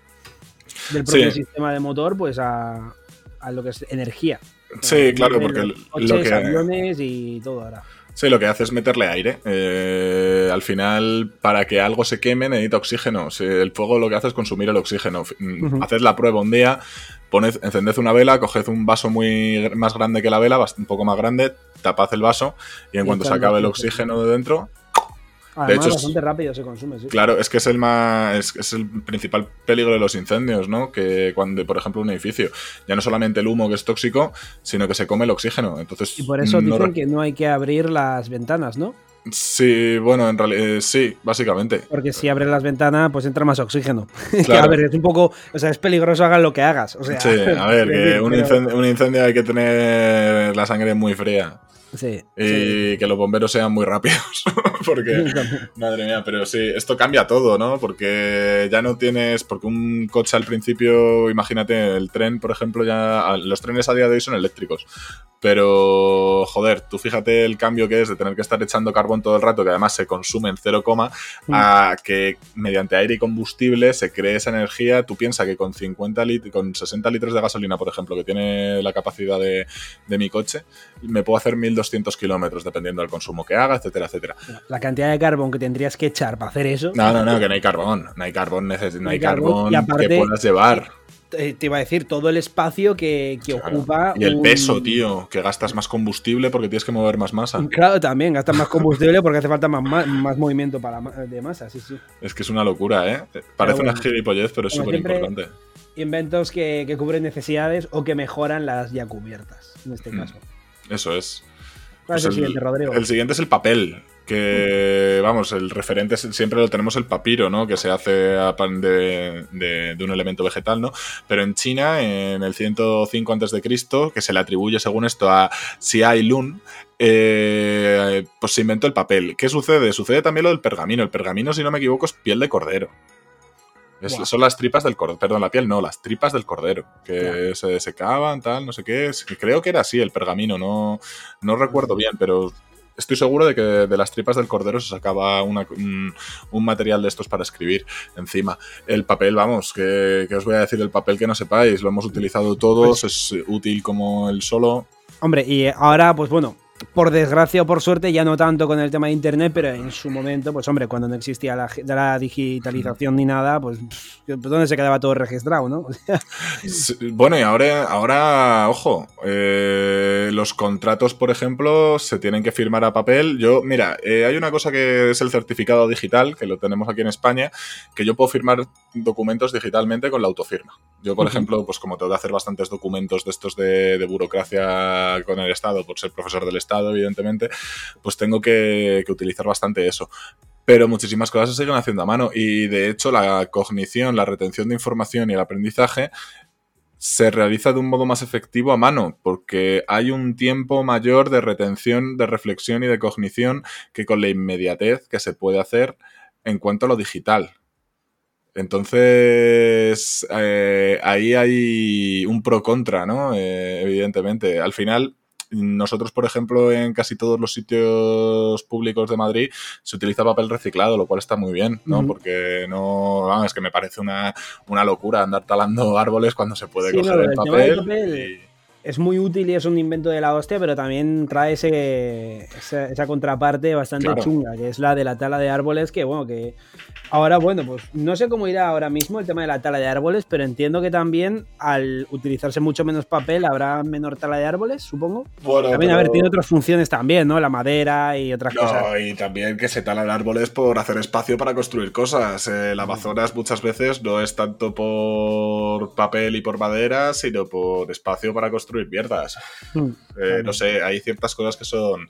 B: del propio
A: Sí.
B: sistema de motor, pues a, a lo que es energía.
A: Sí, claro,
B: Los
A: porque
B: coches,
A: lo que,
B: aviones y todo ahora.
A: Sí, lo que hace es meterle aire. Eh, al final, para que algo se queme, necesita oxígeno. Si el fuego lo que hace es consumir el oxígeno. Haced la prueba un día, poned, encended una vela, coged un vaso muy más grande que la vela, un poco más grande, tapad el vaso y en
B: Y
A: cuanto se acabe el
B: oxígeno
A: de dentro,
B: Además,
A: hecho, es-
B: bastante rápido se consume, sí.
A: Claro, es que es el más. Es, es el principal peligro de los incendios, ¿no? Que cuando, por ejemplo, un edificio, ya no solamente el humo que es tóxico, sino que se come el oxígeno. Entonces.
B: Y por eso
A: no
B: dicen que no hay que abrir las ventanas, ¿no?
A: Sí, bueno, en realidad sí, básicamente.
B: Porque si abres las ventanas, pues entra más oxígeno.
A: Claro.
B: a ver, es un poco. O sea, es peligroso, hagas lo que hagas. O sea,
A: Sí, a ver, que incendio, un incendio hay que tener la sangre muy fría. Sí, y que los bomberos sean muy rápidos. porque, madre mía, pero sí, esto cambia todo, ¿no? Porque ya no tienes, porque un coche al principio, imagínate, el tren, por ejemplo, ya, los trenes a día de hoy son eléctricos. Pero, joder, tú fíjate el cambio que es de tener que estar echando carbón todo el rato, que además se consume en cero coma, mm. a que mediante aire y combustible se cree esa energía. Tú piensas que con 50 litros, con 60 litros de gasolina, por ejemplo, que tiene la capacidad de, de mi coche, me puedo hacer 1200 kilómetros dependiendo del consumo que haga, etcétera, etcétera.
B: La cantidad de carbón que tendrías que echar para hacer eso.
A: No, no, no, que no hay carbón. No hay carbón, no hay carbón, que puedas llevar.
B: Te iba a decir, todo el espacio que, ocupa.
A: Y el peso, tío, que gastas más combustible porque tienes que mover más masa.
B: Claro, también, gastas más combustible porque hace falta más, más, movimiento para de masa, sí, sí.
A: Es que es una locura, ¿eh? Parece una gilipollez, pero es súper importante.
B: Inventos que, que, cubren necesidades o que mejoran las ya cubiertas, en este mm. caso.
A: Eso es.
B: ¿Cuál es pues el, siguiente, Rodrigo?
A: El siguiente es el papel. Que, vamos, el referente siempre lo tenemos el papiro, ¿no? Que se hace de, de, un elemento vegetal, ¿no? Pero en China, en el 105 a.C., que se le atribuye, según esto, a Xia Lun, eh, pues se inventó el papel. ¿Qué sucede? Sucede también lo del pergamino. El pergamino, si no me equivoco, es piel de cordero. Son las tripas del cordero, perdón, la piel no, las tripas del cordero, que se secaban, tal, no sé qué. Creo que era así el pergamino, no, no recuerdo bien, pero estoy seguro de que de las tripas del cordero se sacaba un, material de estos para escribir encima. El papel, vamos, que, os voy a decir el papel que no sepáis, lo hemos utilizado todos, pues es útil como el solo.
B: Hombre, y ahora, pues bueno, por desgracia o por suerte, ya no tanto con el tema de internet, pero en su momento, pues hombre, cuando no existía la, digitalización ni nada, pues ¿dónde se quedaba todo registrado, no?
A: bueno, y ahora, ahora ojo, eh, los contratos, por ejemplo, se tienen que firmar a papel. Yo, mira, eh, hay una cosa que es el certificado digital, que lo tenemos aquí en España, que yo puedo firmar documentos digitalmente con la autofirma. Yo, por ejemplo, pues como tengo que hacer bastantes documentos de estos de, de burocracia con el Estado, por ser profesor del Estado, evidentemente, pues tengo que, utilizar bastante eso pero muchísimas cosas se siguen haciendo a mano y de hecho la cognición, la retención de información y el aprendizaje se realiza de un modo más efectivo a mano porque hay un tiempo mayor de retención, de reflexión y de cognición que con la inmediatez que se puede hacer en cuanto a lo digital. Entonces, eh, ahí hay un pro contra, ¿no? Eh, evidentemente. Al final, nosotros, por ejemplo, en casi todos los sitios públicos de Madrid se utiliza papel reciclado, lo cual está muy bien, ¿no? Porque no, es que me parece una, locura andar talando árboles cuando se puede coger el papel.
B: Es muy útil y es un invento de la hostia, pero también trae ese, esa, contraparte bastante chunga, que es la de la tala de árboles, que bueno, que Ahora, bueno, pues no sé cómo irá ahora mismo el tema de la tala de árboles, pero entiendo que también al utilizarse mucho menos papel habrá menor tala de árboles, supongo. Bueno, también, a ver, tiene otras funciones también, ¿no? La madera y otras no, cosas.
A: Y también que se talan árboles por hacer espacio para construir cosas. Eh, el Amazonas muchas veces no es tanto por papel y por madera, sino por espacio para construir mierdas. Hmm, eh, no sé, hay ciertas cosas que son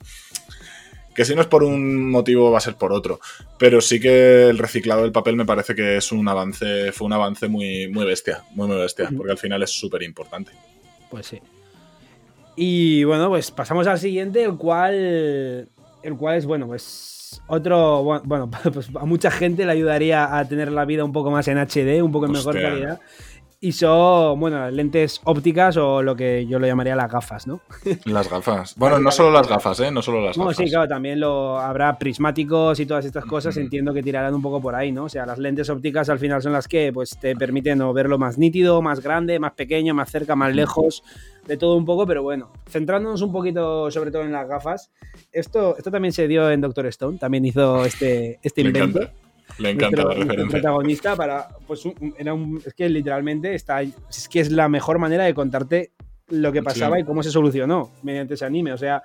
A: que si no es por un motivo va a ser por otro. Pero sí que el reciclado del papel me parece que es un avance, fue un avance muy, muy bestia, muy, muy bestia, porque al final es súper importante.
B: Pues sí. Y bueno, pues pasamos al siguiente, el cual, el cual es, bueno, pues otro, bueno, pues a mucha gente le ayudaría a tener la vida un poco más en HD, un poco en mejor calidad. Y son, bueno, lentes ópticas o lo que yo lo llamaría las gafas, ¿no?
A: Las gafas. Bueno, no solo las gafas, ¿eh? No solo las gafas.
B: sí, claro, también lo, habrá prismáticos y todas estas cosas. Entiendo que tirarán un poco por ahí, ¿no? O sea, las lentes ópticas al final son las que pues, te permiten verlo más nítido, más grande, más pequeño, más cerca, más lejos, de todo un poco. Pero bueno, centrándonos un poquito sobre todo en las gafas, esto, esto también se dio en Doctor Stone, también hizo este, este invento.
A: Le encanta la referencia.
B: protagonista para, pues, era un, es que literalmente está, es que es la mejor manera de contarte lo que pasaba y cómo se solucionó mediante ese anime. O sea,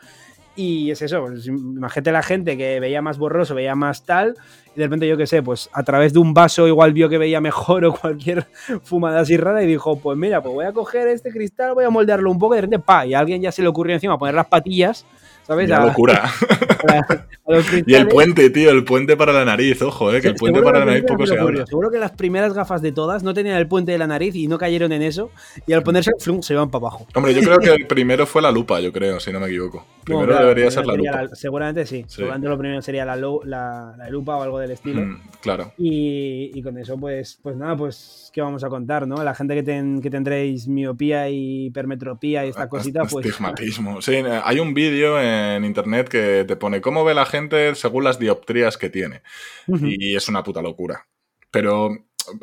B: y es eso, pues, imagínate la gente que veía más borroso, veía más tal, y de repente yo qué sé, pues a través de un vaso igual vio que veía mejor o cualquier fumada así rara y dijo, pues mira, pues voy a coger este cristal, voy a moldearlo un poco y de repente, pa, y a alguien ya se le ocurrió encima poner las patillas ¿sabes?
A: Una locura.
B: a- a los
A: Y el puente, tío, el puente para la nariz, ojo, eh, que el puente para la nariz poco se habla.
B: Seguro que las primeras gafas de todas no tenían el puente de la nariz y no cayeron en eso. Y al ponerse flum, se iban para abajo.
A: Hombre, yo creo que el primero fue la lupa, yo creo, si no me equivoco. Primero
B: claro,
A: debería ser la lupa.
B: seguramente sí.
A: Sí.
B: Seguramente lo primero sería la, la, la lupa o algo del estilo.
A: Mm, claro.
B: Y, y con eso, pues, pues nada, pues, ¿qué vamos a contar, no? La gente que, ten- que tendréis miopía y hipermetropía y esta cosita, pues.
A: Astigmatismo. Sí, hay un vídeo en internet que te pone cómo ve la gente según las dioptrías que tiene. Y es una puta locura. Pero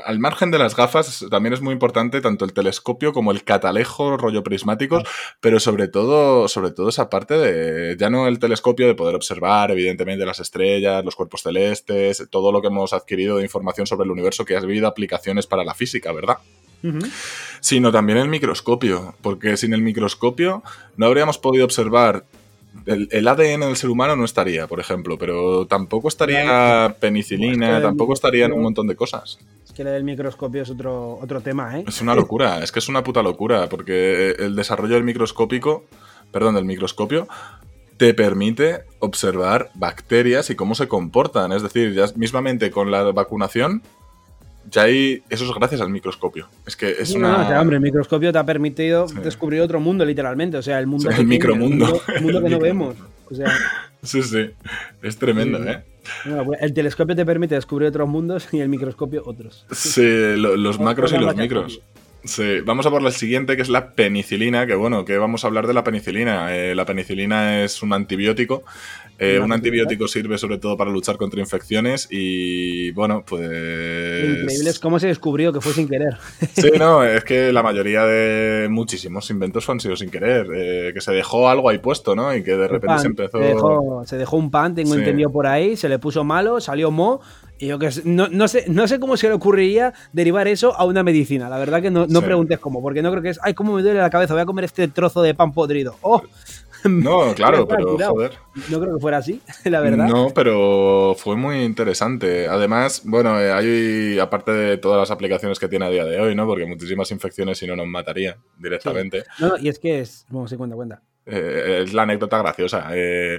A: al margen de las gafas, también es muy importante tanto el telescopio como el catalejo rollo prismáticos, pero sobre todo, sobre todo esa parte de, ya no el telescopio de poder observar, evidentemente, las estrellas, los cuerpos celestes, todo lo que hemos adquirido de información sobre el universo que ha habido aplicaciones para la física, ¿verdad? Sino también el microscopio, porque sin el microscopio no habríamos podido observar. El, el ADN del ser humano no estaría, por ejemplo, pero tampoco estaría penicilina,
B: Pues que
A: tampoco estaría en un montón de cosas.
B: Es que lo del microscopio es otro, otro tema, ¿eh?
A: Es una locura, es que es una puta locura, porque el desarrollo del microscópico, perdón, del microscopio, te permite observar bacterias y cómo se comportan. Es decir, ya mismamente con la vacunación, ya hay. Eso es gracias al microscopio. Es que es
B: Sí,
A: una.
B: no, o hombre, el microscopio te ha permitido
A: Sí.
B: descubrir otro mundo, literalmente. O sea, el mundo.
A: Sí, el micromundo.
B: El mundo, el mundo
A: El
B: que no vemos. O sea,
A: Sí, sí. Es tremendo,
B: Sí.
A: ¿eh?
B: pues, el telescopio te permite descubrir otros mundos y el microscopio otros.
A: Sí, lo- los macros y los micros. Sí, vamos a por la siguiente, que es la penicilina, que bueno, que vamos a hablar de la penicilina. Eh, la penicilina es un antibiótico. Eh, un
B: antibiótico.
A: sirve sobre todo para luchar contra infecciones y bueno, pues...
B: Increíble es cómo se descubrió que fue sin querer.
A: Sí, no, es que la mayoría de muchísimos inventos han sido sin querer, eh, que se dejó algo ahí puesto, ¿no? Y que de repente
B: Pan,
A: se empezó...
B: Se dejó, se dejó un pan, tengo
A: Sí.
B: entendido por ahí, se le puso malo, salió mo. Y yo que no, no sé, no sé cómo se le ocurriría derivar eso a una medicina. La verdad que no, no
A: Sí.
B: preguntes cómo, porque no creo que es, ay, cómo me duele la cabeza, voy a comer este trozo de pan podrido. Oh,
A: No, claro, pero joder.
B: no creo que fuera así, la verdad.
A: No, pero fue muy interesante. Además, bueno, eh, hay, aparte de todas las aplicaciones que tiene a día de hoy, ¿no? Porque muchísimas infecciones si no nos mataría directamente.
B: No, no, y es que es, bueno, sí, cuenta, cuenta.
A: Eh, es la anécdota graciosa. Eh,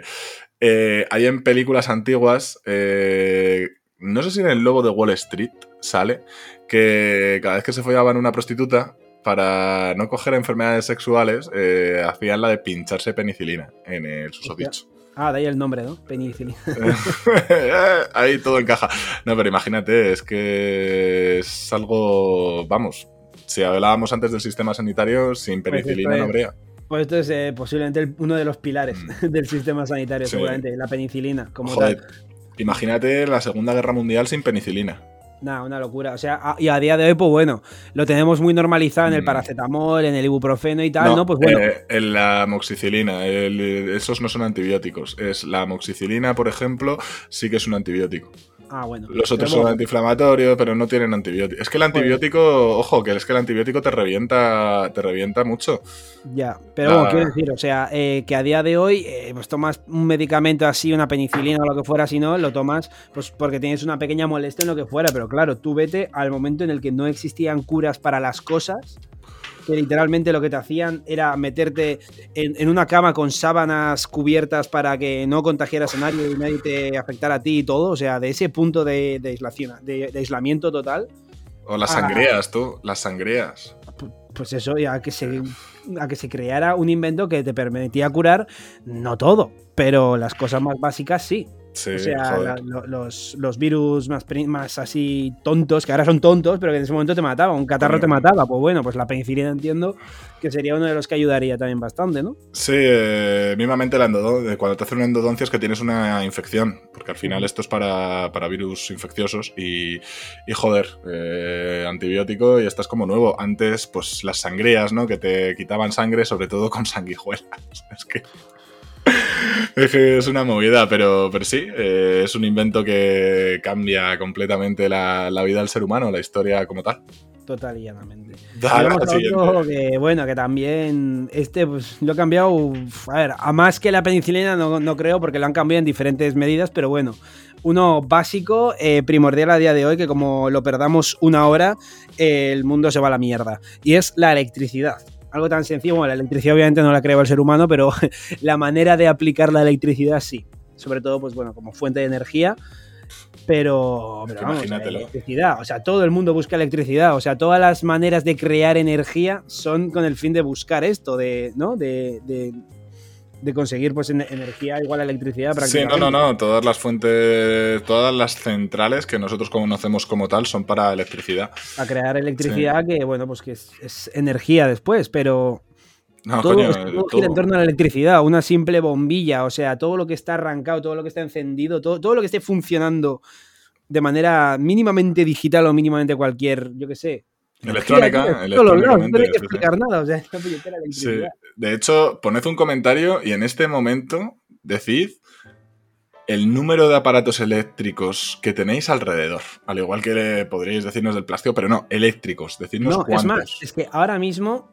A: eh, hay en películas antiguas, eh, no sé si en el Lobo de Wall Street sale, que cada vez que se follaban una prostituta, para no coger enfermedades sexuales, eh, hacían la de pincharse penicilina en el susodicho.
B: Ah, de ahí el nombre, ¿no? Penicilina.
A: Ahí todo encaja. No, pero imagínate, es que es algo, vamos, si hablábamos antes del sistema sanitario, sin
B: Pues
A: penicilina no habría.
B: Pues esto es eh, posiblemente el- uno de los pilares
A: Mm.
B: del sistema sanitario,
A: Sí.
B: seguramente, la penicilina, como
A: Joder,
B: tal.
A: Imagínate la Segunda Guerra Mundial sin penicilina.
B: Nada, una locura. O sea, a- y a día de hoy, pues bueno, lo tenemos muy normalizado en el
A: Mm.
B: paracetamol, en el ibuprofeno y tal, ¿no? Pues bueno.
A: eh, en la amoxicilina, el- esos no son antibióticos. Es la amoxicilina, por ejemplo, sí que es un antibiótico.
B: Ah, bueno.
A: Los otros son antiinflamatorios, pero no tienen antibiótico. Es que el antibiótico, ojo, que es que el antibiótico te revienta, te revienta mucho.
B: Ya, pero
A: La-
B: bueno, quiero decir, o sea, eh, que a día de hoy, eh, pues tomas un medicamento así, una penicilina o lo que fuera, si no, lo tomas pues porque tienes una pequeña molestia en lo que fuera, pero claro, tú vete al momento en el que no existían curas para las cosas, que literalmente lo que te hacían era meterte en, en una cama con sábanas cubiertas para que no contagiaras a nadie y nadie te afectara a ti y todo, o sea, de ese punto de, de aislación, de- de aislamiento total,
A: O las
B: Ah.
A: sangrías, tú, las sangrías.
B: pues eso, ya que se, a que se creara un invento que te permitía curar, no todo, pero las cosas más básicas sí.
A: Sí,
B: o sea,
A: joder.
B: la- lo- los, los virus más, más así tontos, que ahora son tontos, pero que en ese momento te mataba, un catarro te mataba. Pues bueno, pues la penicilina entiendo que sería uno de los que ayudaría también bastante, ¿no?
A: Sí, eh, mismamente la cuando te hacen una endodoncia es que tienes una infección, porque al final esto es para, para virus infecciosos y, y joder, eh, antibiótico y estás como nuevo. Antes, pues las sangrías, ¿no? Que te quitaban sangre, sobre todo con sanguijuelas. Es que... Es que es una movida, pero, pero sí, eh, es un invento que cambia completamente la, la vida del ser humano, la historia como tal.
B: Total y llanamente. Que, bueno, que también este pues lo he cambiado, a ver, a más que la penicilina no, no creo porque lo han cambiado en diferentes medidas, pero bueno, uno básico, eh, primordial a día de hoy, que como lo perdamos una hora, eh, el mundo se va a la mierda, y es la electricidad. Algo tan sencillo, bueno, la electricidad obviamente no la creó el ser humano, pero la manera de aplicar la electricidad sí. Sobre todo, pues bueno, como fuente de energía. Pero, pero vamos, electricidad. O sea, todo el mundo busca electricidad. O sea, todas las maneras de crear energía son con el fin de buscar esto, de, ¿no? De, de, de conseguir pues energía igual a electricidad.
A: Sí, no, no, no. Todas las fuentes, todas las centrales que nosotros conocemos como tal son para electricidad.
B: A crear electricidad que, bueno, pues que es, energía después, pero todo, gira en torno a la electricidad, una simple bombilla, o sea, todo lo que está arrancado, todo lo que está encendido, todo, todo lo que esté funcionando de manera mínimamente digital o mínimamente cualquier, yo qué sé,
A: Electrónica,
B: electrónicamente. No hay que explicar nada, o sea,
A: sí. De hecho, poned un comentario y en este momento decid el número de aparatos eléctricos que tenéis alrededor. Al igual que podríais decirnos del plástico, pero no, eléctricos. Decidnos no, cuántos. Es más,
B: es que ahora mismo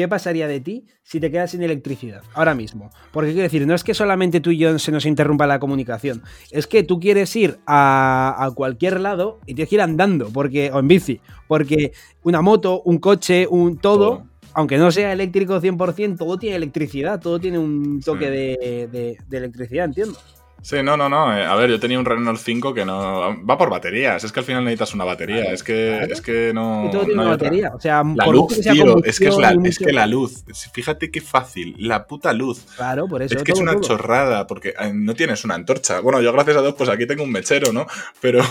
B: ¿Qué pasaría de ti si te quedas sin electricidad ahora mismo? Porque quiero decir, no es que solamente tú y yo se nos interrumpa la comunicación, es que tú quieres ir a, cualquier lado y tienes que ir andando, porque, o en bici, porque una moto, un coche, un todo, aunque no sea eléctrico 100%, todo tiene electricidad, todo tiene un toque de, de electricidad, entiendo.
A: Sí, no, no, no. Eh, a ver, yo tenía un Renault 5 que no. Va por baterías. Es que al final necesitas una batería. Es que, es que no.
B: Y todo tiene una batería. O sea,
A: la luz, tío. Es que es la, es que la luz. Fíjate qué fácil. La puta luz.
B: Claro, por eso.
A: Es que es una chorrada. Porque eh, no tienes una antorcha. Bueno, yo gracias a Dios, pues aquí tengo un mechero, ¿no? Pero.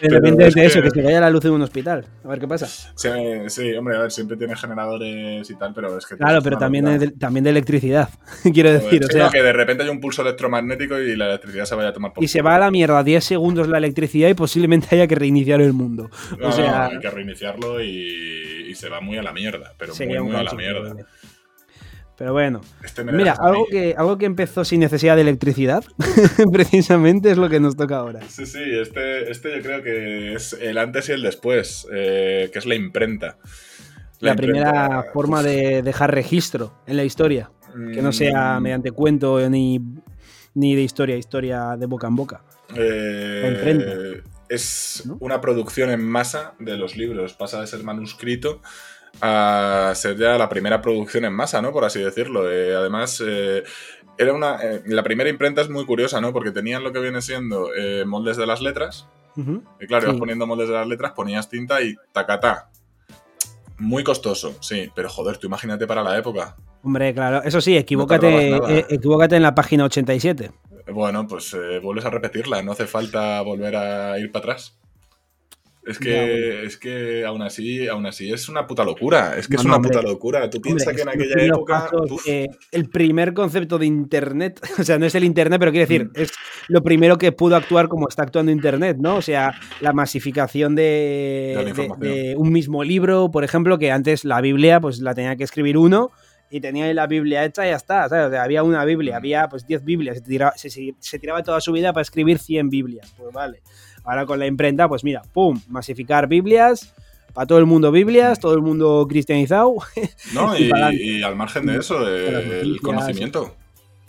B: Depende de eso, que se vaya la luz en un hospital. A ver qué pasa.
A: Sí, sí, hombre, a ver, siempre tiene generadores y tal, pero es que.
B: Claro, pero también de, también de electricidad. Quiero decir, o sea.
A: que de repente hay un pulso electromagnético y la electricidad se vaya a tomar
B: por Y se va a la mierda 10 segundos la electricidad y posiblemente haya que reiniciar el mundo. o sea,
A: hay que reiniciarlo y, se va muy a la mierda, pero muy, muy a la mierda.
B: Pero bueno, este mira, algo que, algo que empezó sin necesidad de electricidad, precisamente es lo que nos toca ahora.
A: Sí, sí, este, este yo creo que es el antes y el después, eh, que es la imprenta.
B: La, primera forma de dejar registro en la historia, que no sea mm. mediante cuento ni ni de historia, historia de boca en boca.
A: Eh, es una producción en masa de los libros, pasa de ser manuscrito a ser ya la primera producción en masa, ¿no? Por así decirlo. Eh, además, eh, era una. la primera imprenta es muy curiosa, ¿no? Porque tenían lo que viene siendo moldes de las letras. Y claro, ibas poniendo moldes de las letras, ponías tinta y tacatá. Muy costoso, sí, pero joder, tú imagínate para la época.
B: Hombre, claro, eso sí, equivócate, eh, equivócate en la página 87.
A: Bueno, pues eh, vuelves a repetirla, no hace falta volver a ir para atrás. Es que, es que aún así, aún así es una puta locura. Es que es una puta locura. Tú piensas que en aquella época.
B: Eh, el primer concepto de Internet, o sea, no es el Internet, pero quiero decir, mm. es lo primero que pudo actuar como está actuando Internet, ¿no? O sea, la masificación de, de un mismo libro, por ejemplo, que antes la Biblia, pues la tenía que escribir uno y tenía la Biblia hecha y ya está. había una Biblia, había pues 10 Biblias, se tiraba, toda su vida para escribir 100 Biblias. Pues vale. Ahora con la imprenta, pues mira, ¡pum! Masificar Biblias, para todo el mundo Biblias, todo el mundo cristianizado.
A: No, y, al margen de eso, el conocimiento.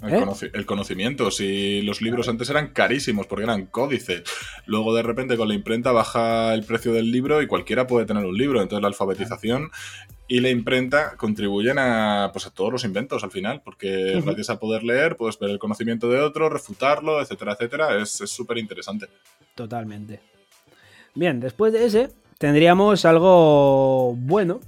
A: ¿Eh? El, conocimiento. Si los libros antes eran carísimos porque eran códices, luego de repente con la imprenta baja el precio del libro y cualquiera puede tener un libro. Entonces la alfabetización y la imprenta contribuyen a, pues, a todos los inventos al final, porque gracias a poder leer puedes ver el conocimiento de otro, refutarlo, etcétera, etcétera. Es súper interesante.
B: Totalmente. Bien, después de ese tendríamos algo bueno,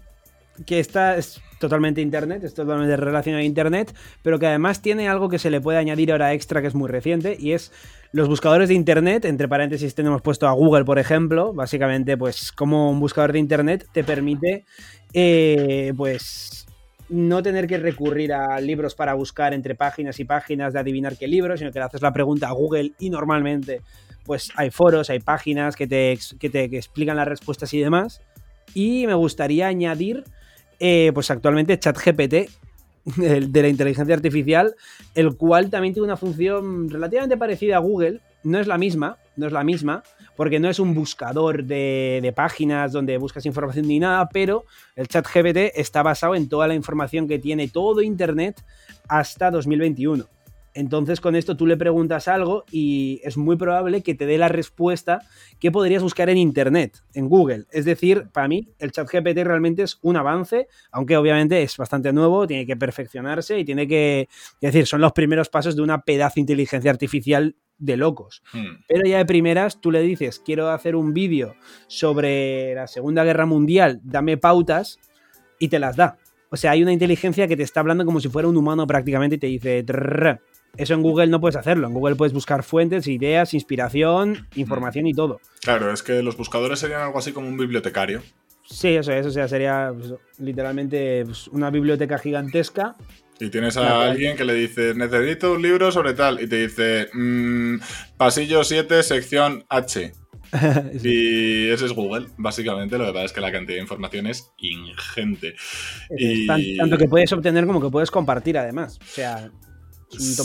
B: que está es totalmente internet, es totalmente relacionado a internet, pero que además tiene algo que se le puede añadir ahora extra que es muy reciente y es los buscadores de internet, entre paréntesis tenemos puesto a Google, por ejemplo, básicamente pues como un buscador de internet te permite eh, pues no tener que recurrir a libros para buscar entre páginas y páginas de adivinar qué libro, sino que le haces la pregunta a Google y normalmente pues hay foros, hay páginas que te, que te explican las respuestas y demás. Y me gustaría añadir eh, pues actualmente ChatGPT de la inteligencia artificial, el cual también tiene una función relativamente parecida a Google. No es la misma, no es la misma, porque no es un buscador de, páginas donde buscas información ni nada, pero el ChatGPT está basado en toda la información que tiene todo Internet hasta 2021. Entonces con esto tú le preguntas algo y es muy probable que te dé la respuesta que podrías buscar en Internet, en Google. Es decir, para mí el chat GPT realmente es un avance, aunque obviamente es bastante nuevo, tiene que perfeccionarse y tiene que, es decir, son los primeros pasos de una pedazo de inteligencia artificial de locos.
A: Hmm.
B: Pero ya de primeras tú le dices, quiero hacer un vídeo sobre la Segunda Guerra Mundial, dame pautas y te las da. O sea, hay una inteligencia que te está hablando como si fuera un humano prácticamente y te dice, "Trrr". Eso en Google no puedes hacerlo. En Google puedes buscar fuentes, ideas, inspiración, información y todo.
A: Claro, es que los buscadores serían algo así como un bibliotecario.
B: Sí, eso es. O sea, sería pues, literalmente pues, una biblioteca gigantesca.
A: Y tienes a
B: Claro.
A: alguien que le dice, necesito un libro sobre tal. Y te dice, "Mm, pasillo 7, sección H. Y ese es Google, básicamente. Lo que pasa es que la cantidad de información es ingente. Y-
B: tanto que puedes obtener como que puedes compartir además. O sea,
A: Sí,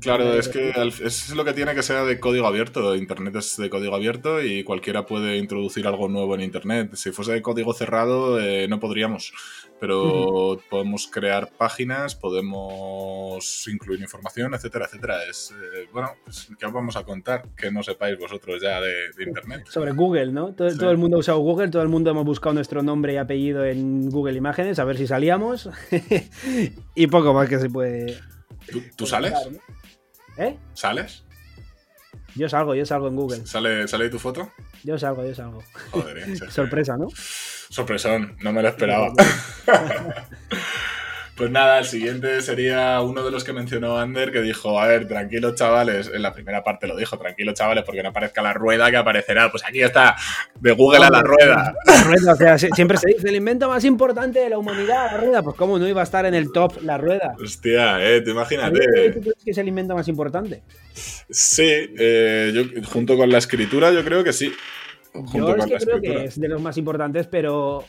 A: claro, es que es lo que tiene que ser de código abierto. Internet es de código abierto y cualquiera puede introducir algo nuevo en Internet. Si fuese de código cerrado, eh, no podríamos. Pero podemos crear páginas, podemos incluir información, etcétera, etcétera. Es, eh, bueno, pues, ¿qué os vamos a contar? Que no sepáis vosotros ya de, de Internet.
B: sobre Google, ¿no? Todo,
A: Sí.
B: todo el mundo ha usado Google, todo el mundo hemos buscado nuestro nombre y apellido en Google Imágenes, a ver si salíamos. y poco más que se puede.
A: ¿Tú, tú sales?
B: ¿Eh?
A: ¿Sales?
B: Yo salgo, yo salgo en Google.
A: ¿Sale, ¿Sale tu foto?
B: Yo salgo, yo salgo.
A: Joder, eh,
B: Sorpresa, ¿no?
A: Sorpresón, no me lo esperaba. Pues nada, el siguiente sería uno de los que mencionó Ander, que dijo, a ver, tranquilos chavales, en la primera parte lo dijo, tranquilos chavales, porque no aparezca la rueda que aparecerá. Pues aquí está, de Google a la rueda.
B: La rueda, o sea, si- siempre se dice el invento más importante de la humanidad, la rueda. Pues cómo no iba a estar en el top la rueda.
A: Hostia, eh, tú
B: ¿Tú
A: imagínate.
B: crees que es el invento más importante?
A: Sí, eh, yo, junto con la escritura yo creo que sí. Junto
B: Yo es que creo
A: escritura.
B: que es de los más importantes, pero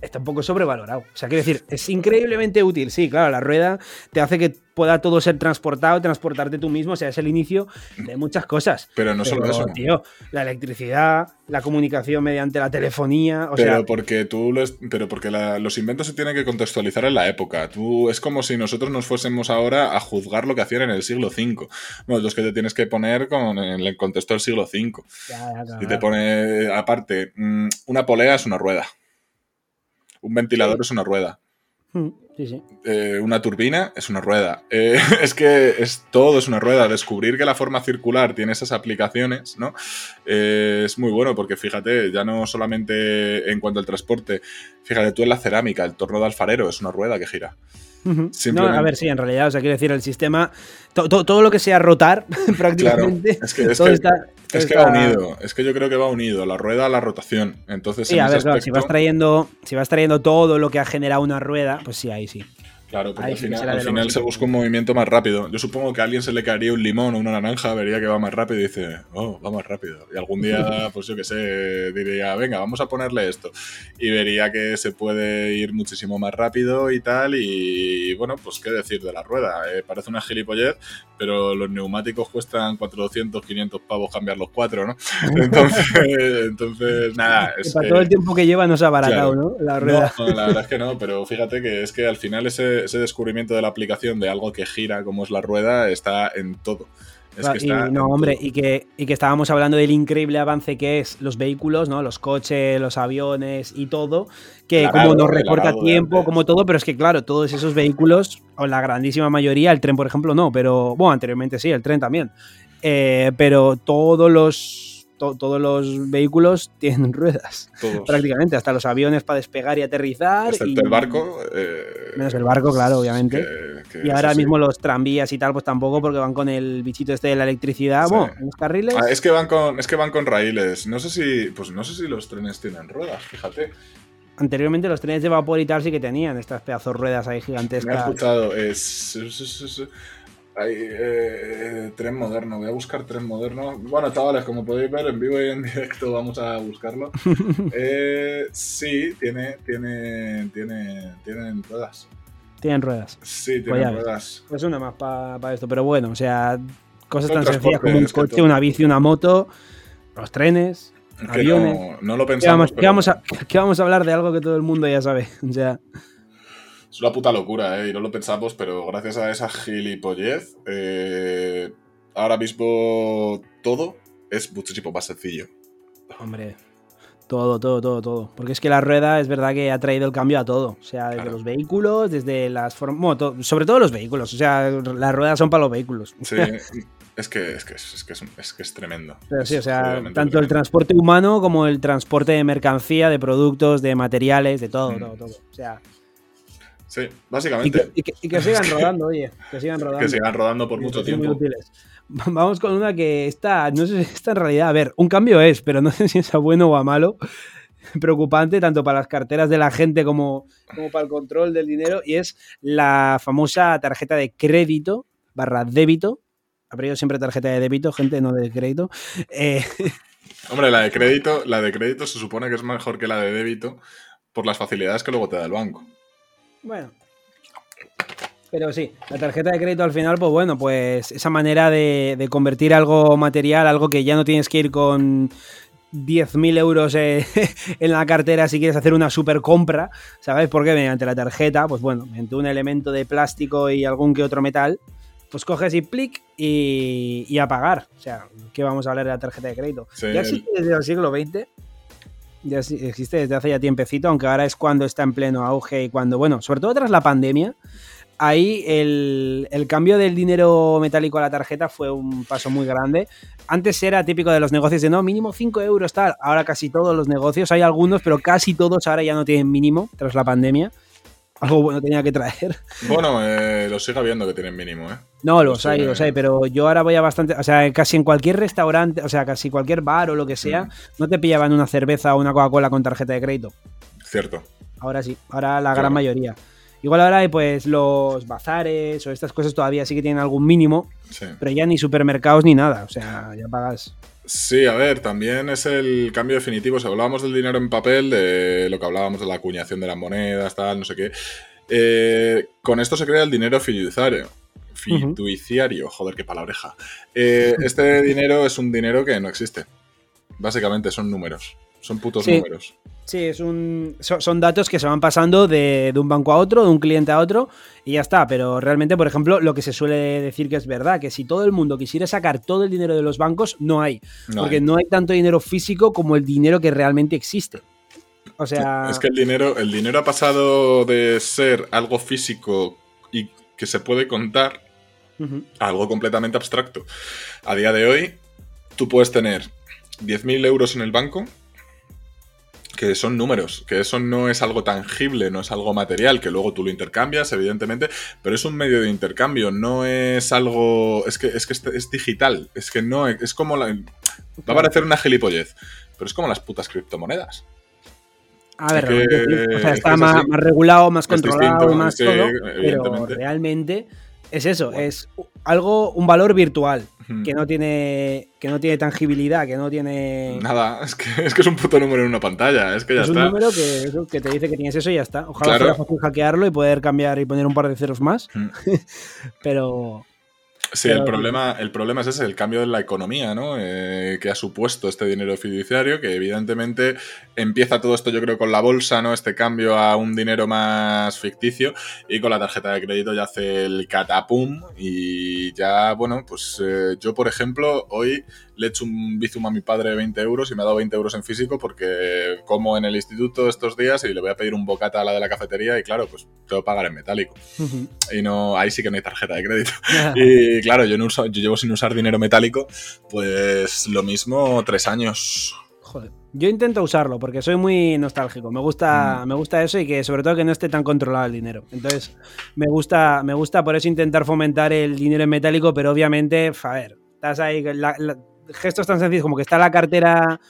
B: está un poco sobrevalorado. O sea, quiero decir, es increíblemente útil. Sí, claro, la rueda te hace que pueda todo ser transportado, transportarte tú mismo. O sea, es el inicio de muchas cosas.
A: Pero no solo
B: Pero,
A: eso.
B: Tío, la electricidad, la comunicación mediante la telefonía. O
A: pero
B: sea,
A: porque tú lo es- pero porque la- los inventos se tienen que contextualizar en la época. Tú es como si nosotros nos fuésemos ahora a juzgar lo que hacían en el siglo V. Bueno, es que te tienes que poner con, en el contexto del siglo V.
B: ya, ya,
A: Y te
B: claro.
A: pone aparte, mm, una polea es una rueda. Un ventilador es una rueda.
B: Mm, Sí, sí.
A: Eh, una turbina es una rueda. Eh, es que es, todo es una rueda. Descubrir que la forma circular tiene esas aplicaciones, ¿no? Eh, es muy bueno porque fíjate, ya no solamente en cuanto al transporte, fíjate tú en la cerámica, el torno de alfarero es una rueda que gira.
B: No, a ver, sí, en realidad, o sea, quiero decir, el sistema, to- to- todo lo que sea rotar,
A: Claro,
B: prácticamente,
A: es que, es
B: todo
A: que,
B: está,
A: es que
B: está-
A: va unido. Es que yo creo que va unido la rueda a la rotación. Entonces,
B: Sí,
A: en
B: a ver, claro, si vas trayendo, si vas trayendo todo lo que ha generado una rueda, pues sí, ahí sí.
A: Claro, porque al final, al final se busca un movimiento más rápido. Yo supongo que a alguien se le caería un limón o una naranja, vería que va más rápido y dice, oh, va más rápido. Y algún día, pues yo qué sé, diría, venga, vamos a ponerle esto. Y vería que se puede ir muchísimo más rápido y tal. Y bueno, pues qué decir de la rueda. Eh, parece una gilipollez, pero los neumáticos cuestan 400, 500 pavos cambiar los cuatro, ¿no? Entonces, entonces nada. Es,
B: para todo el tiempo que lleva nos ha abaratado,
A: claro.
B: ¿no? La rueda.
A: no, no, la verdad es que no, pero fíjate que es que al final ese, ese descubrimiento de la aplicación de algo que gira como es la rueda está en todo. Es que
B: y,
A: está
B: no, hombre,
A: todo.
B: y que, y que estábamos hablando del increíble avance que es los vehículos, ¿no? Los coches, los aviones y todo, que como nos recorta tiempo, como todo, pero es que claro, todos esos vehículos, o la grandísima mayoría, el tren, por ejemplo, no, pero, bueno, anteriormente sí, el tren también, Eh, pero todos los, to- todos los vehículos tienen ruedas,
A: Todos.
B: prácticamente, hasta los aviones para despegar y aterrizar.
A: Excepto
B: y-
A: el barco. eh,
B: Menos el barco, claro, obviamente.
A: que- que
B: Y ahora
A: así.
B: mismo los tranvías y tal, pues tampoco, porque van con el bichito este de la electricidad.
A: Sí.
B: Bueno, en los carriles.
A: Ah, es que van con es que van con raíles. No sé si pues no sé si los trenes tienen ruedas, fíjate.
B: Anteriormente los trenes de vapor y tal sí que tenían estas pedazos ruedas ahí
A: Me he
B: gigantescas.
A: escuchado es, es- es- es- hay, eh, tren moderno, voy a buscar tren moderno. Bueno, chavales, como podéis ver en vivo y en directo vamos a buscarlo. Eh, sí, tiene, tiene, tiene, tienen ruedas.
B: Tienen ruedas.
A: Sí, tienen ruedas.
B: Pues una más para esto. Pero bueno, o sea, cosas tan sencillas como un
A: es
B: coche,
A: todo-
B: una bici, una moto, los trenes.
A: Que
B: Aviones.
A: no, no lo
B: ¿Qué
A: pensamos.
B: qué vamos a, qué vamos a hablar de algo que todo el mundo ya sabe? O sea,
A: Es una puta locura, ¿eh? Y no lo pensamos, pero gracias a esa gilipollez, eh, ahora mismo todo es muchísimo más sencillo.
B: Hombre, todo, todo, todo, todo. Porque es que la rueda es verdad que ha traído el cambio a todo. O sea, desde los vehículos, desde las formas. Bueno, sobre todo los vehículos. O sea, las ruedas son para los vehículos.
A: Sí, es que es, que es, que es, que es tremendo.
B: Pero sí, o sea, tanto el transporte humano como el transporte de mercancía, de productos, de materiales, de todo, mm. todo, todo. O sea.
A: Sí, básicamente.
B: Y que, sigan rodando, oye. Que sigan rodando.
A: Que sigan rodando por mucho tiempo.
B: Vamos con una que está, no sé si está en realidad, a ver, un cambio es, pero no sé si es bueno o a malo. Preocupante tanto para las carteras de la gente como, como para el control del dinero y es la famosa tarjeta de crédito barra débito. Ha siempre tarjeta de débito, gente, no de crédito. Eh,
A: Hombre, la de crédito, la de crédito se supone que es mejor que la de débito por las facilidades que luego te da el banco.
B: Bueno. Pero sí, la tarjeta de crédito al final, pues bueno, pues esa manera de, convertir algo material, algo que ya no tienes que ir con 10.000 euros eh, en la cartera si quieres hacer una super compra, ¿sabes? Porque mediante la tarjeta, pues bueno, mediante un elemento de plástico y algún que otro metal, pues coges y plic y, a pagar. O sea, ¿qué vamos a hablar de la tarjeta de crédito? ya existe desde el siglo XX ya existe desde hace ya tiempecito, aunque ahora es cuando está en pleno auge y cuando, bueno, sobre todo tras la pandemia, ahí el, cambio del dinero metálico a la tarjeta fue un paso muy grande. Antes era típico de los negocios de no, mínimo 5 euros, tal. Ahora casi todos los negocios, hay algunos, pero casi todos ahora ya no tienen mínimo tras la pandemia. Algo bueno tenía que traer.
A: Bueno, eh, lo sigue viendo que tienen mínimo, ¿eh?
B: No, los hay, los hay, pero yo ahora voy a bastante. O sea, casi en cualquier restaurante, o sea, casi cualquier bar o lo que sea, mm. no te pillaban una cerveza o una Coca-Cola con tarjeta de crédito.
A: Cierto.
B: Ahora sí, ahora la gran mayoría. Igual ahora hay pues los bazares o estas cosas todavía sí que tienen algún mínimo, pero ya ni supermercados ni nada, o sea, ya pagas.
A: Sí, a ver, también es el cambio definitivo. Si hablábamos del dinero en papel, de lo que hablábamos de la acuñación de las monedas, tal, no sé qué. Eh, con esto se crea el dinero fiduciario. Fiduciario, joder, qué palabreja. Eh, este dinero es un dinero que no existe. Básicamente son números. Son putos números.
B: Sí, es un, son, datos que se van pasando de, un banco a otro, de un cliente a otro, y ya está. Pero realmente, por ejemplo, lo que se suele decir que es verdad, que si todo el mundo quisiera sacar todo el dinero de los bancos, no hay. porque no hay tanto dinero físico como el dinero que realmente existe. O sea.
A: Es que el dinero, el dinero ha pasado de ser algo físico y que se puede contar a algo completamente abstracto. A día de hoy, tú puedes tener 10.000 euros en el banco que son números, que eso no es algo tangible, no es algo material, que luego tú lo intercambias, evidentemente, pero es un medio de intercambio, no es algo, es que es, que es digital, es que no, es como la... Va a parecer una gilipollez, pero es como las putas criptomonedas.
B: A ver, está más, regulado, más controlado, más todo, pero realmente es eso, es algo, un valor virtual que no tiene que no tiene tangibilidad, que no tiene
A: nada, es que, es que es un puto número en una pantalla, es que ya
B: es
A: está.
B: Es un número que, te dice que tienes eso y ya está. Ojalá fuera fácil hackearlo y poder cambiar y poner un par de ceros más. pero
A: Sí, el problema, el problema es ese, el cambio de la economía, ¿no? Eh, que ha supuesto este dinero fiduciario, que evidentemente empieza todo esto, yo creo, con la bolsa, ¿no? Este cambio a un dinero más ficticio y con la tarjeta de crédito ya hace el catapum y ya, bueno, pues eh, yo, por ejemplo, hoy le he hecho un bizum a mi padre de 20 euros y me ha dado 20 euros en físico porque como en el instituto estos días y le voy a pedir un bocata a la de la cafetería y claro, pues tengo que pagar en metálico. Y no, ahí sí que no hay tarjeta de crédito. y claro, yo, no uso, yo llevo sin usar dinero metálico, pues lo mismo tres años.
B: Joder. Yo intento usarlo porque soy muy nostálgico. Me gusta, mm. me gusta eso y que sobre todo que no esté tan controlado el dinero. Entonces, me gusta, me gusta por eso intentar fomentar el dinero en metálico, pero obviamente, a ver, estás ahí, gestos tan sencillos como que está la cartera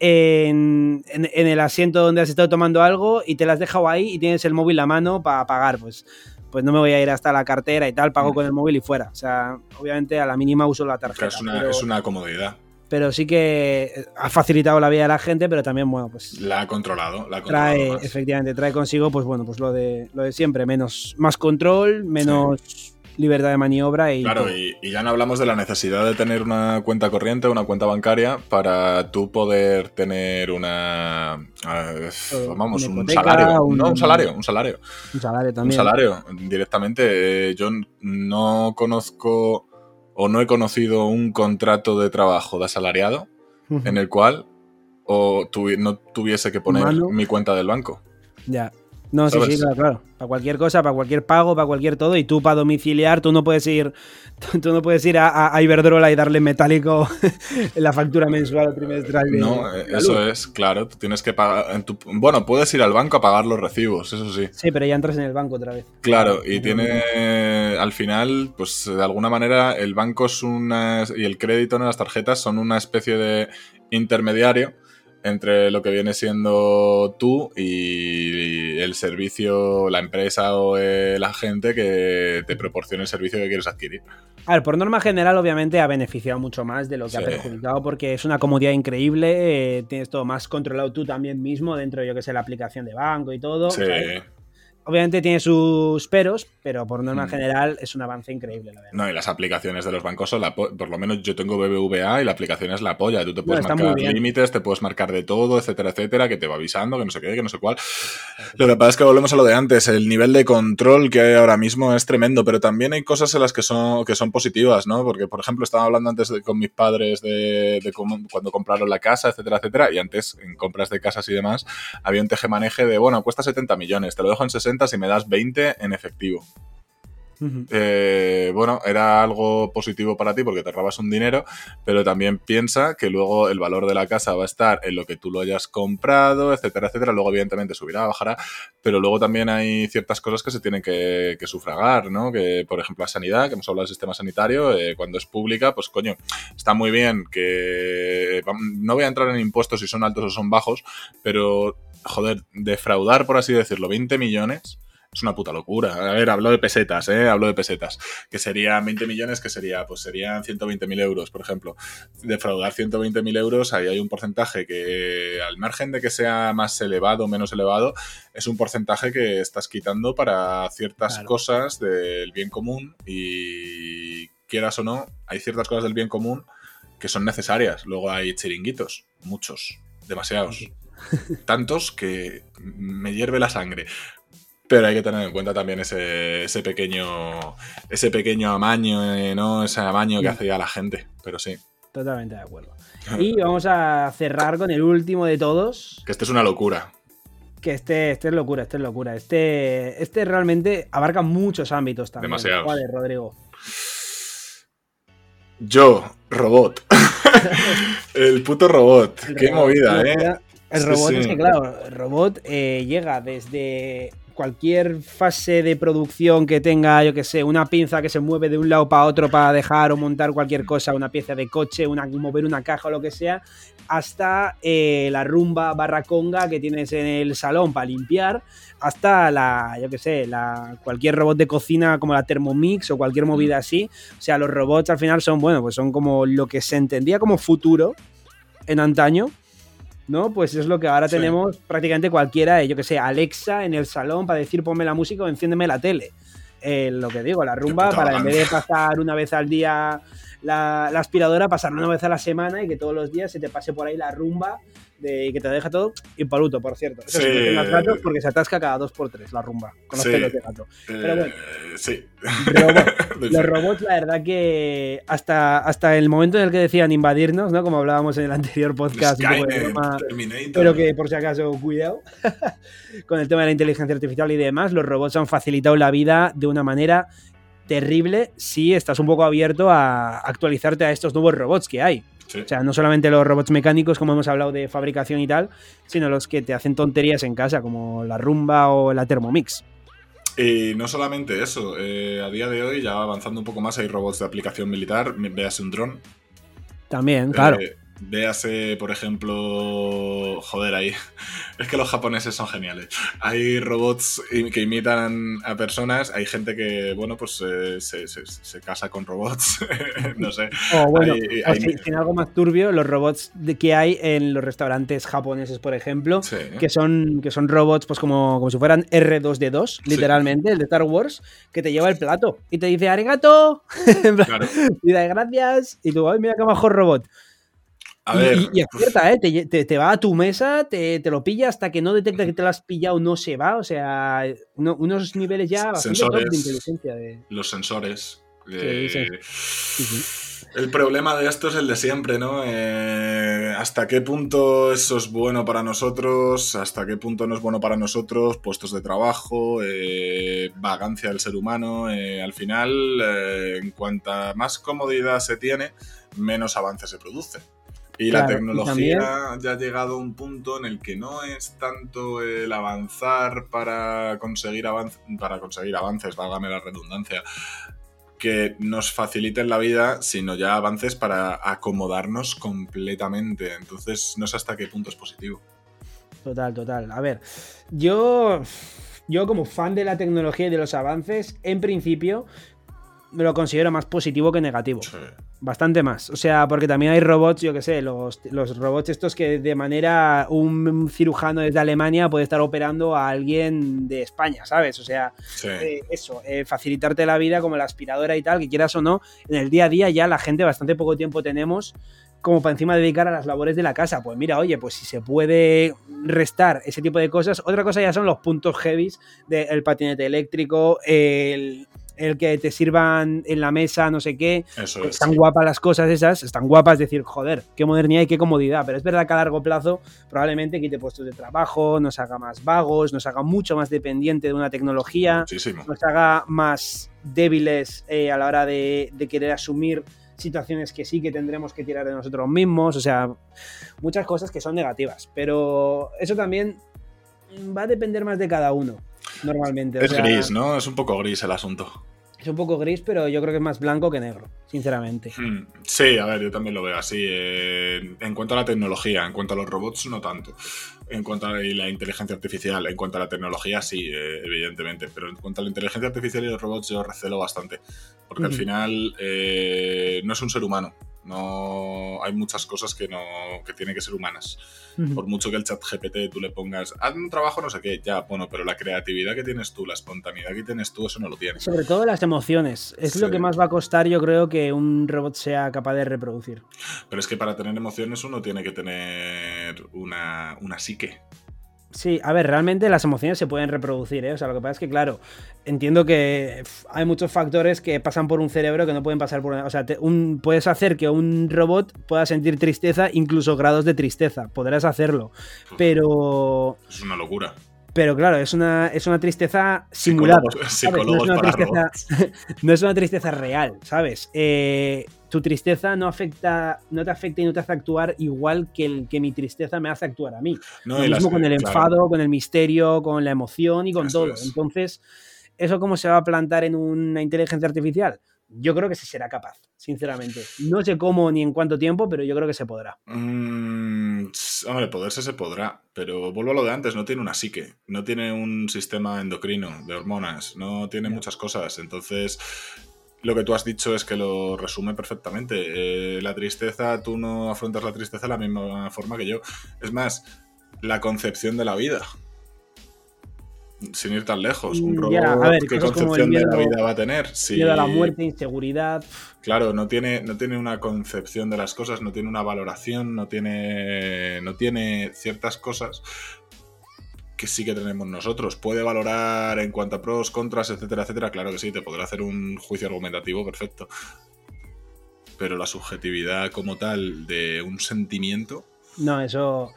B: en, el asiento donde has estado tomando algo y te la has dejado ahí y tienes el móvil a mano para pagar, pues, pues no me voy a ir hasta la cartera y tal, pago mm. con el móvil y fuera. O sea, obviamente a la mínima uso la tarjeta.
A: Es una, comodidad.
B: Pero sí que ha facilitado la vida de la gente, pero también, bueno, pues.
A: La ha controlado, la
B: Trae, efectivamente, trae consigo, pues bueno, pues lo de, lo de siempre, menos, más control, menos libertad de maniobra y...
A: Claro, y, ya no hablamos de la necesidad de tener una cuenta corriente, una cuenta bancaria, para tú poder tener una... Eh, vamos, un salario. Un, no, un salario, un salario.
B: Un salario también.
A: Un salario, directamente. Eh, yo no conozco o no he conocido un contrato de trabajo de asalariado en el cual o no tuviese que poner mi cuenta del banco.
B: Ya. No, sí, sí, claro, claro. Para cualquier cosa, para cualquier pago, para cualquier todo. Y tú para domiciliar, tú no puedes ir, tú no puedes ir a, Iberdrola y darle metálico en la factura mensual o trimestral.
A: no, eh, eso es, claro. Tú tienes que pagar. En tu, bueno, puedes ir al banco a pagar los recibos, eso sí.
B: Sí, pero ya entras en el banco otra vez.
A: Claro, y tiene. Al final, pues de alguna manera, el banco es una. Y el crédito en las tarjetas son una especie de intermediario entre lo que viene siendo tú y el servicio, la empresa o la gente que te proporcione el servicio que quieres adquirir.
B: A ver, por norma general, obviamente ha beneficiado mucho más de lo que ha perjudicado porque es una comodidad increíble. Eh, tienes todo más controlado tú también mismo dentro de, yo que sé, la aplicación de banco y todo.
A: Sí.
B: Obviamente tiene sus peros, pero por norma mm. general es un avance increíble, la.
A: No, y las aplicaciones de los bancos son la por lo menos yo tengo BBVA y la aplicación es la polla. Tú te puedes marcar límites, te puedes marcar de todo, etcétera, etcétera, que te va avisando, que no sé qué, que no sé cuál. Lo que pasa es que volvemos a lo de antes, el nivel de control que hay ahora mismo es tremendo, pero también hay cosas en las que son, que son positivas, ¿no? Porque, por ejemplo, estaba hablando antes con mis padres de, de cuando compraron la casa, etcétera, etcétera, y antes en compras de casas y demás había un tejemaneje de, bueno, cuesta 70 millones, te lo dejo en 60 si me das 20 en efectivo. Eh, bueno, era algo positivo para ti porque te robas un dinero, pero también piensa que luego el valor de la casa va a estar en lo que tú lo hayas comprado, etcétera, etcétera. Luego, evidentemente, subirá, bajará, pero luego también hay ciertas cosas que se tienen que, sufragar, ¿no? Que, por ejemplo, la sanidad, que hemos hablado del sistema sanitario, eh, cuando es pública, pues coño, está muy bien que. No voy a entrar en impuestos si son altos o son bajos, pero, joder, defraudar, por así decirlo, 20 millones es una puta locura. A ver, hablo de pesetas, ¿eh? Hablo de pesetas. Que serían 20 millones, que sería, pues serían 120.000 euros, por ejemplo. Defraudar 120.000 euros, ahí hay un porcentaje que, al margen de que sea más elevado o menos elevado, es un porcentaje que estás quitando para ciertas cosas del bien común y quieras o no, hay ciertas cosas del bien común que son necesarias. Luego hay chiringuitos, muchos, demasiados. Tantos que me hierve la sangre. Pero hay que tener en cuenta también ese, ese pequeño ese pequeño amaño, eh, ¿no? Ese amaño que mm. hacía la gente. Pero sí.
B: Totalmente de acuerdo. Y vamos a cerrar con el último de todos.
A: Que este es una locura.
B: Que este, este es locura, este es locura. Este, este realmente abarca muchos ámbitos también.
A: Demasiado.
B: ¿Cuál es, Rodrigo?
A: Yo, robot. el puto robot. Qué movida, ¿eh?
B: El robot es que, claro, el robot eh, llega desde cualquier fase de producción que tenga, yo que sé, una pinza que se mueve de un lado para otro para dejar o montar cualquier cosa, una pieza de coche, una, mover una caja o lo que sea, hasta eh, la rumba barraconga que tienes en el salón para limpiar, hasta la, yo que sé, la, cualquier robot de cocina como la Thermomix o cualquier movida así. O sea, los robots al final son, bueno, pues son como lo que se entendía como futuro en antaño, ¿no? Pues es lo que ahora tenemos prácticamente cualquiera, yo que sé, Alexa en el salón para decir ponme la música o enciéndeme la tele. Eh, lo que digo, la rumba, para en vez de pasar una vez al día la, la, aspiradora, pasarla una vez a la semana y que todos los días se te pase por ahí la rumba de que te deja todo impoluto, por cierto. Eso sí, gatos porque se atasca cada dos por tres la rumba con los pelos de gato. Pero bueno,
A: eh, sí.
B: los robots, la verdad que hasta, hasta el momento en el que decían invadirnos, ¿no? Como hablábamos en el anterior podcast, pero que por si acaso, cuidado, con el tema de la inteligencia artificial y demás, los robots han facilitado la vida de una manera terrible si estás un poco abierto a actualizarte a estos nuevos robots que hay. O sea, no solamente los robots mecánicos, como hemos hablado de fabricación y tal, sino los que te hacen tonterías en casa, como la rumba o la Thermomix.
A: Y no solamente eso, eh, a día de hoy, ya avanzando un poco más, hay robots de aplicación militar, veas un dron.
B: También, claro.
A: Eh, Véase, por ejemplo, joder, ahí. Es que los japoneses son geniales. Hay robots que imitan a personas, hay gente que, bueno, pues eh, se, casa con robots, no sé.
B: O bueno, hay, algo más turbio, los robots que hay en los restaurantes japoneses, por ejemplo, que, son, que son robots pues como, como si fueran R2D2, literalmente, el de Star Wars, que te lleva el plato y te dice arigato, claro. y da gracias, y tú, ay, mira qué mejor robot. A ver, y, es cierta, ¿eh? Te, va a tu mesa, te, lo pilla hasta que no detecta que te lo has pillado, no se va. O sea, unos niveles ya bastante
A: top de inteligencia. Los sensores. El problema de esto es el de siempre, ¿no? Eh, ¿Hasta qué punto eso es bueno para nosotros? ¿Hasta qué punto no es bueno para nosotros? Puestos de trabajo, eh, vagancia del ser humano. Eh, al final, en cuanta más comodidad se tiene, menos avance se produce. Y la tecnología ya ha llegado a un punto en el que no es tanto el avanzar para conseguir, para conseguir avances, válgame la redundancia, que nos faciliten la vida, sino ya avances para acomodarnos completamente. Entonces, no sé hasta qué punto es positivo.
B: Total, total. A ver, yo, yo como fan de la tecnología y de los avances, en principio, me lo considero más positivo que negativo. Bastante más. O sea, porque también hay robots, yo que sé, los, robots estos que de manera un cirujano desde Alemania puede estar operando a alguien de España, ¿sabes? O sea, eh, eso, eh, facilitarte la vida como la aspiradora y tal, que quieras o no, en el día a día ya la gente bastante poco tiempo tenemos como para encima dedicar a las labores de la casa. Pues mira, oye, pues si se puede restar ese tipo de cosas, otra cosa ya son los puntos heavies del patinete eléctrico, el el que te sirvan en la mesa, no sé qué. están guapas las cosas esas, están guapas decir, joder, qué modernidad y qué comodidad. Pero es verdad que a largo plazo probablemente quite puestos de trabajo, nos haga más vagos, nos haga mucho más dependiente de una tecnología, nos haga más débiles eh, a la hora de, de querer asumir situaciones que sí que tendremos que tirar de nosotros mismos, o sea, muchas cosas que son negativas. Pero eso también va a depender más de cada uno normalmente.
A: Es gris, ¿no? Es un poco gris el asunto.
B: Es un poco gris, pero yo creo que es más blanco que negro, sinceramente.
A: Hmm. Sí, a ver, yo también lo veo así. Eh, en cuanto a la tecnología, en cuanto a los robots, no tanto. En cuanto a la inteligencia artificial, en cuanto a la tecnología, sí, eh, evidentemente. Pero en cuanto a la inteligencia artificial y los robots, yo recelo bastante. Porque al final eh, no es un ser humano. No, hay muchas cosas que no que tienen que ser humanas. Por mucho que el chat GPT tú le pongas, haz un trabajo no sé qué, ya, bueno, pero la creatividad que tienes tú, la espontaneidad que tienes tú, eso no lo tienes.
B: Sobre todo las emociones. Es lo que más va a costar, yo creo, que un robot sea capaz de reproducir.
A: Pero es que para tener emociones uno tiene que tener una, una psique.
B: Sí, a ver, realmente las emociones se pueden reproducir, ¿eh? O sea, lo que pasa es que, claro, entiendo que hay muchos factores que pasan por un cerebro que no pueden pasar por... O sea, un, puedes hacer que un robot pueda sentir tristeza, incluso grados de tristeza, podrás hacerlo, pero...
A: Es una locura.
B: Pero claro, es una, es una tristeza simulada. No, es una tristeza, no es una tristeza real, ¿sabes? Eh, tu tristeza no afecta, no te afecta y no te hace actuar igual que, el, que mi tristeza me hace actuar a mí. Lo mismo con el enfado, con el misterio, con la emoción y con todo. Entonces, ¿eso cómo se va a plantar en una inteligencia artificial? Yo creo que se será capaz, sinceramente. No sé cómo ni en cuánto tiempo, pero yo creo que se podrá.
A: Mm, hombre, poderse se podrá, pero vuelvo a lo de antes, no tiene una psique, no tiene un sistema endocrino de hormonas, no tiene muchas cosas. Entonces, lo que tú has dicho es que lo resume perfectamente. Eh, la tristeza, tú no afrontas la tristeza de la misma forma que yo. Es más, la concepción de la vida. Sin ir tan lejos. Un robot, ¿qué concepción de la vida va a tener?
B: Si... Miedo a la muerte, inseguridad.
A: Claro, no tiene, no tiene una concepción de las cosas, no tiene una valoración, no tiene, no tiene ciertas cosas que sí que tenemos nosotros. Puede valorar en cuanto a pros, contras, etcétera, etcétera. Claro que sí, te podrá hacer un juicio argumentativo perfecto. Pero la subjetividad como tal de un sentimiento.
B: No, eso.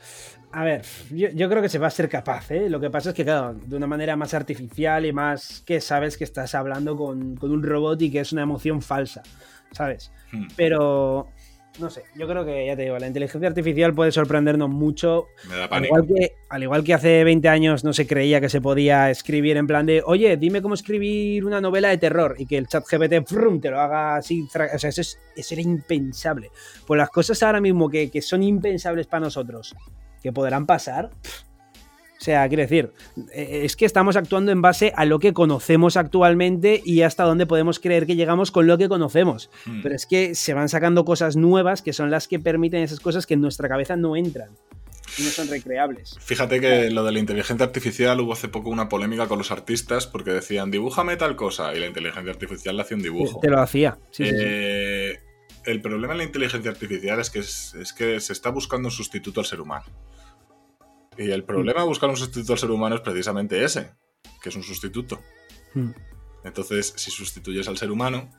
B: A ver, yo, creo que se va a ser capaz, ¿eh? Lo que pasa es que, claro, de una manera más artificial y más que sabes que estás hablando con, un robot y que es una emoción falsa, ¿sabes? Hmm. Pero no sé, yo creo que ya te digo, la inteligencia artificial puede sorprendernos mucho.
A: Me da
B: Al
A: pánico.
B: igual, que, al igual que hace 20 años no se creía que se podía escribir en plan de, oye, dime cómo escribir una novela de terror y que el chat GPT frum, te lo haga así. O sea, eso, es- eso era impensable. Pues las cosas ahora mismo que, que son impensables para nosotros, que podrán pasar. O sea, quiero decir, eh, es que estamos actuando en base a lo que conocemos actualmente y hasta dónde podemos creer que llegamos con lo que conocemos.
A: Mm.
B: Pero es que se van sacando cosas nuevas que son las que permiten esas cosas que en nuestra cabeza no entran y no son recreables.
A: Fíjate que lo de la inteligencia artificial hubo hace poco una polémica con los artistas porque decían, dibújame tal cosa, y la inteligencia artificial le hacía un dibujo.
B: Te lo hacía. Sí, sí, sí.
A: El problema en la inteligencia artificial es que, es, es que se está buscando un sustituto al ser humano. Y el problema de buscar un sustituto al ser humano es precisamente ese, que es un sustituto.
B: Mm.
A: Entonces, si sustituyes al ser humano,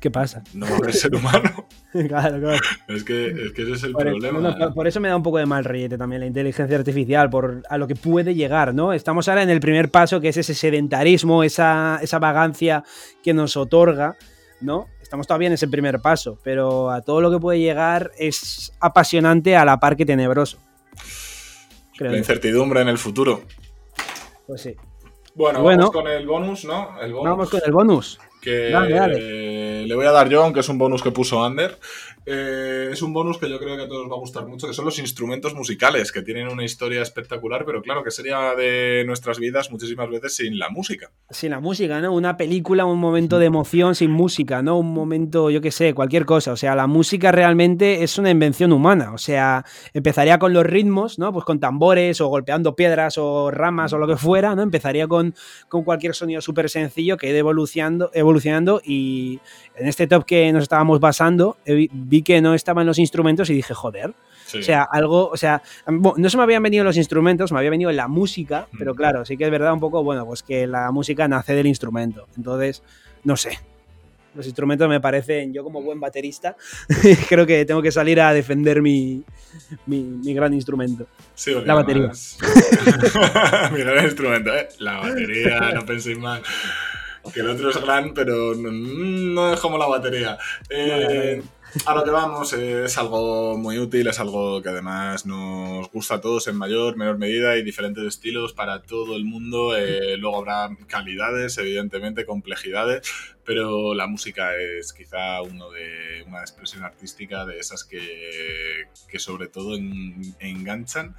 B: ¿Qué pasa?
A: no va a haber ser humano.
B: claro, claro.
A: Es que, es que ese es el
B: Por,
A: problema.
B: no, por eso me da un poco de mal reyete también la inteligencia artificial, por a lo que puede llegar, ¿no? Estamos ahora en el primer paso, que es ese sedentarismo, esa, esa vagancia que nos otorga, ¿no? Estamos todavía en ese primer paso, pero a todo lo que puede llegar es apasionante a la par que tenebroso. Creo
A: La incertidumbre en el futuro.
B: Pues sí.
A: Bueno,
B: Bueno.
A: vamos con el bonus, ¿no? El bonus
B: Vamos con el bonus.
A: que
B: Dale, dale.
A: eh, le voy a dar yo, aunque es un bonus que puso Ander. Eh, es un bonus que yo creo que a todos os va a gustar mucho, que son los instrumentos musicales, que tienen una historia espectacular, pero claro, que sería de nuestras vidas muchísimas veces sin la música.
B: Sin la música, ¿no? Una película, un momento de emoción sin música, ¿no? Un momento, yo qué sé, cualquier cosa. O sea, la música realmente es una invención humana. O sea, empezaría con los ritmos, ¿no? Pues con tambores o golpeando piedras o ramas o lo que fuera, ¿no? Empezaría con, con cualquier sonido súper sencillo que ha ido evolucionando, evolucionando y en este top que nos estábamos basando vi- vi que no estaban los instrumentos y dije, joder,
A: Sí.
B: o sea, algo, o sea, no se me habían venido los instrumentos, me había venido la música, pero claro, sí que es verdad un poco, bueno, pues que la música nace del instrumento. Entonces, no sé. Los instrumentos me parecen, yo como buen baterista, creo que tengo que salir a defender mi, mi, mi gran instrumento.
A: Sí,
B: la batería.
A: Mira el instrumento, ¿eh? La batería, no penséis mal. Que el otro es gran, pero no, no es como la batería. Eh, a lo que vamos, eh, es algo muy útil, es algo que además nos gusta a todos en mayor, menor medida y diferentes estilos para todo el mundo. Eh, luego habrá calidades, evidentemente, complejidades, pero la música es quizá uno de una expresión artística de esas que, que sobre todo en- enganchan.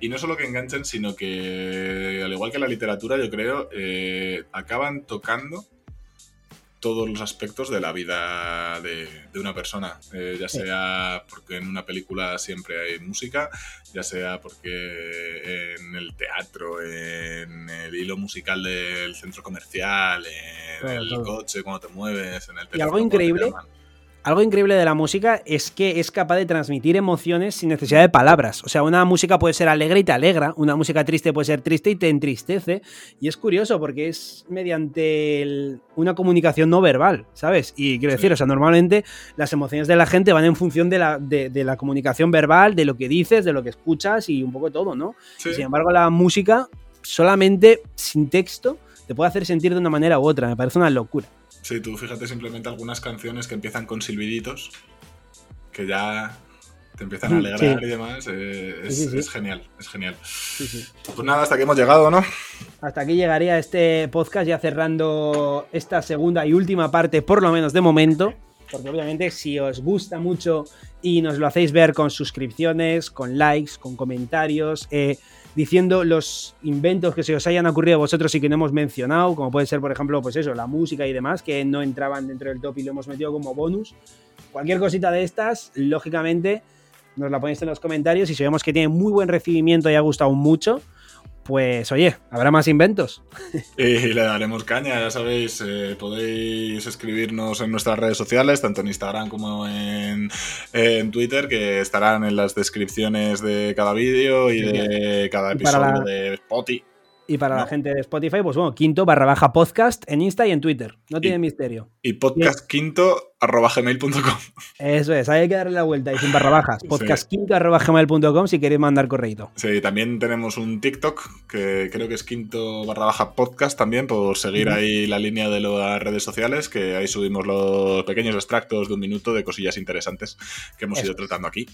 A: Y no solo que enganchan, sino que, al igual que la literatura, yo creo, eh, acaban tocando todos los aspectos de la vida de, de una persona. Eh, ya sea porque en una película siempre hay música, ya sea porque en el teatro, en el hilo musical del centro comercial, en el
B: todo.
A: coche, cuando te mueves, en el
B: Y algo
A: teléfono, cuando te
B: increíble. Algo increíble de la música es que es capaz de transmitir emociones sin necesidad de palabras. O sea, una música puede ser alegre y te alegra, una música triste puede ser triste y te entristece. Y es curioso porque es mediante el- una comunicación no verbal, ¿sabes? Y quiero
A: Sí.
B: decir, o sea, normalmente las emociones de la gente van en función de la, de, de la comunicación verbal, de lo que dices, de lo que escuchas y un poco todo, ¿no?
A: Sí.
B: Sin embargo, la música solamente sin texto te puede hacer sentir de una manera u otra. Me parece una locura.
A: Sí, tú fíjate simplemente algunas canciones que empiezan con silbiditos, que ya te empiezan a
B: Mm,
A: alegrar
B: sí.
A: y demás. eh, es,
B: Sí, sí, sí.
A: es genial, es genial. Pues nada, hasta aquí hemos llegado, ¿no?
B: Hasta aquí llegaría este podcast ya cerrando esta segunda y última parte, por lo menos de momento. Porque obviamente si os gusta mucho y nos lo hacéis ver con suscripciones, con likes, con comentarios, eh, diciendo los inventos que se os hayan ocurrido a vosotros y que no hemos mencionado, como puede ser, por ejemplo, pues eso, la música y demás, que no entraban dentro del top y lo hemos metido como bonus. Cualquier cosita de estas, lógicamente, nos la ponéis en los comentarios y si vemos que tiene muy buen recibimiento y ha gustado mucho, pues oye, habrá más inventos.
A: Y le daremos caña, ya sabéis, eh, podéis escribirnos en nuestras redes sociales, tanto en Instagram como en, en Twitter, que estarán en las descripciones de cada vídeo y de cada episodio
B: la-
A: de Spotify.
B: Y para la gente de Spotify, pues bueno, quinto barra baja podcast en Insta y en Twitter. No
A: Y-
B: tiene misterio.
A: Y podcast quinto
B: Eso es, hay que darle la vuelta y sin barra bajas. Podcastquinto.gmail.com si queréis mandar correito.
A: Sí, también tenemos un TikTok que creo que es quinto barra baja podcast también, por seguir ahí la línea de las redes sociales, que ahí subimos los pequeños extractos de un minuto de cosillas interesantes que hemos ido tratando aquí.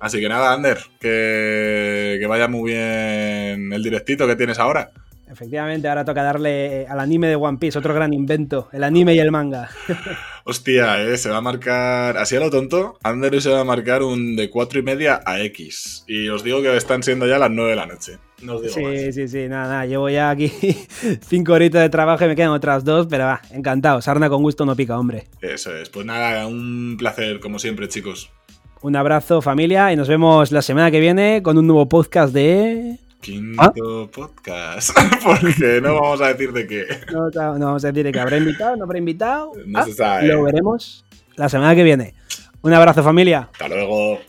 A: Así que nada, Ander, que, que vaya muy bien el directito que tienes ahora.
B: Efectivamente, ahora toca darle al anime de One Piece, otro gran invento, el anime y el manga.
A: Hostia, eh, se va a marcar, así a lo tonto, Ander se va a marcar un de 4 y media a X. Y os digo que están siendo ya las 9 de la noche. No os digo
B: sí, sí, sí, nada, nada, llevo ya aquí 5 horitas de trabajo y me quedan otras dos, pero va, encantado, sarna con gusto no pica, hombre.
A: Eso es, pues nada, un placer como siempre, chicos.
B: Un abrazo familia y nos vemos la semana que viene con un nuevo podcast de...
A: Quinto podcast. Porque no vamos a decir de qué.
B: No, vamos a decir de qué. ¿Habrá invitado? ¿No habrá invitado?
A: No se ah,
B: sabe. Lo veremos la semana que viene. Un abrazo, familia.
A: Hasta luego.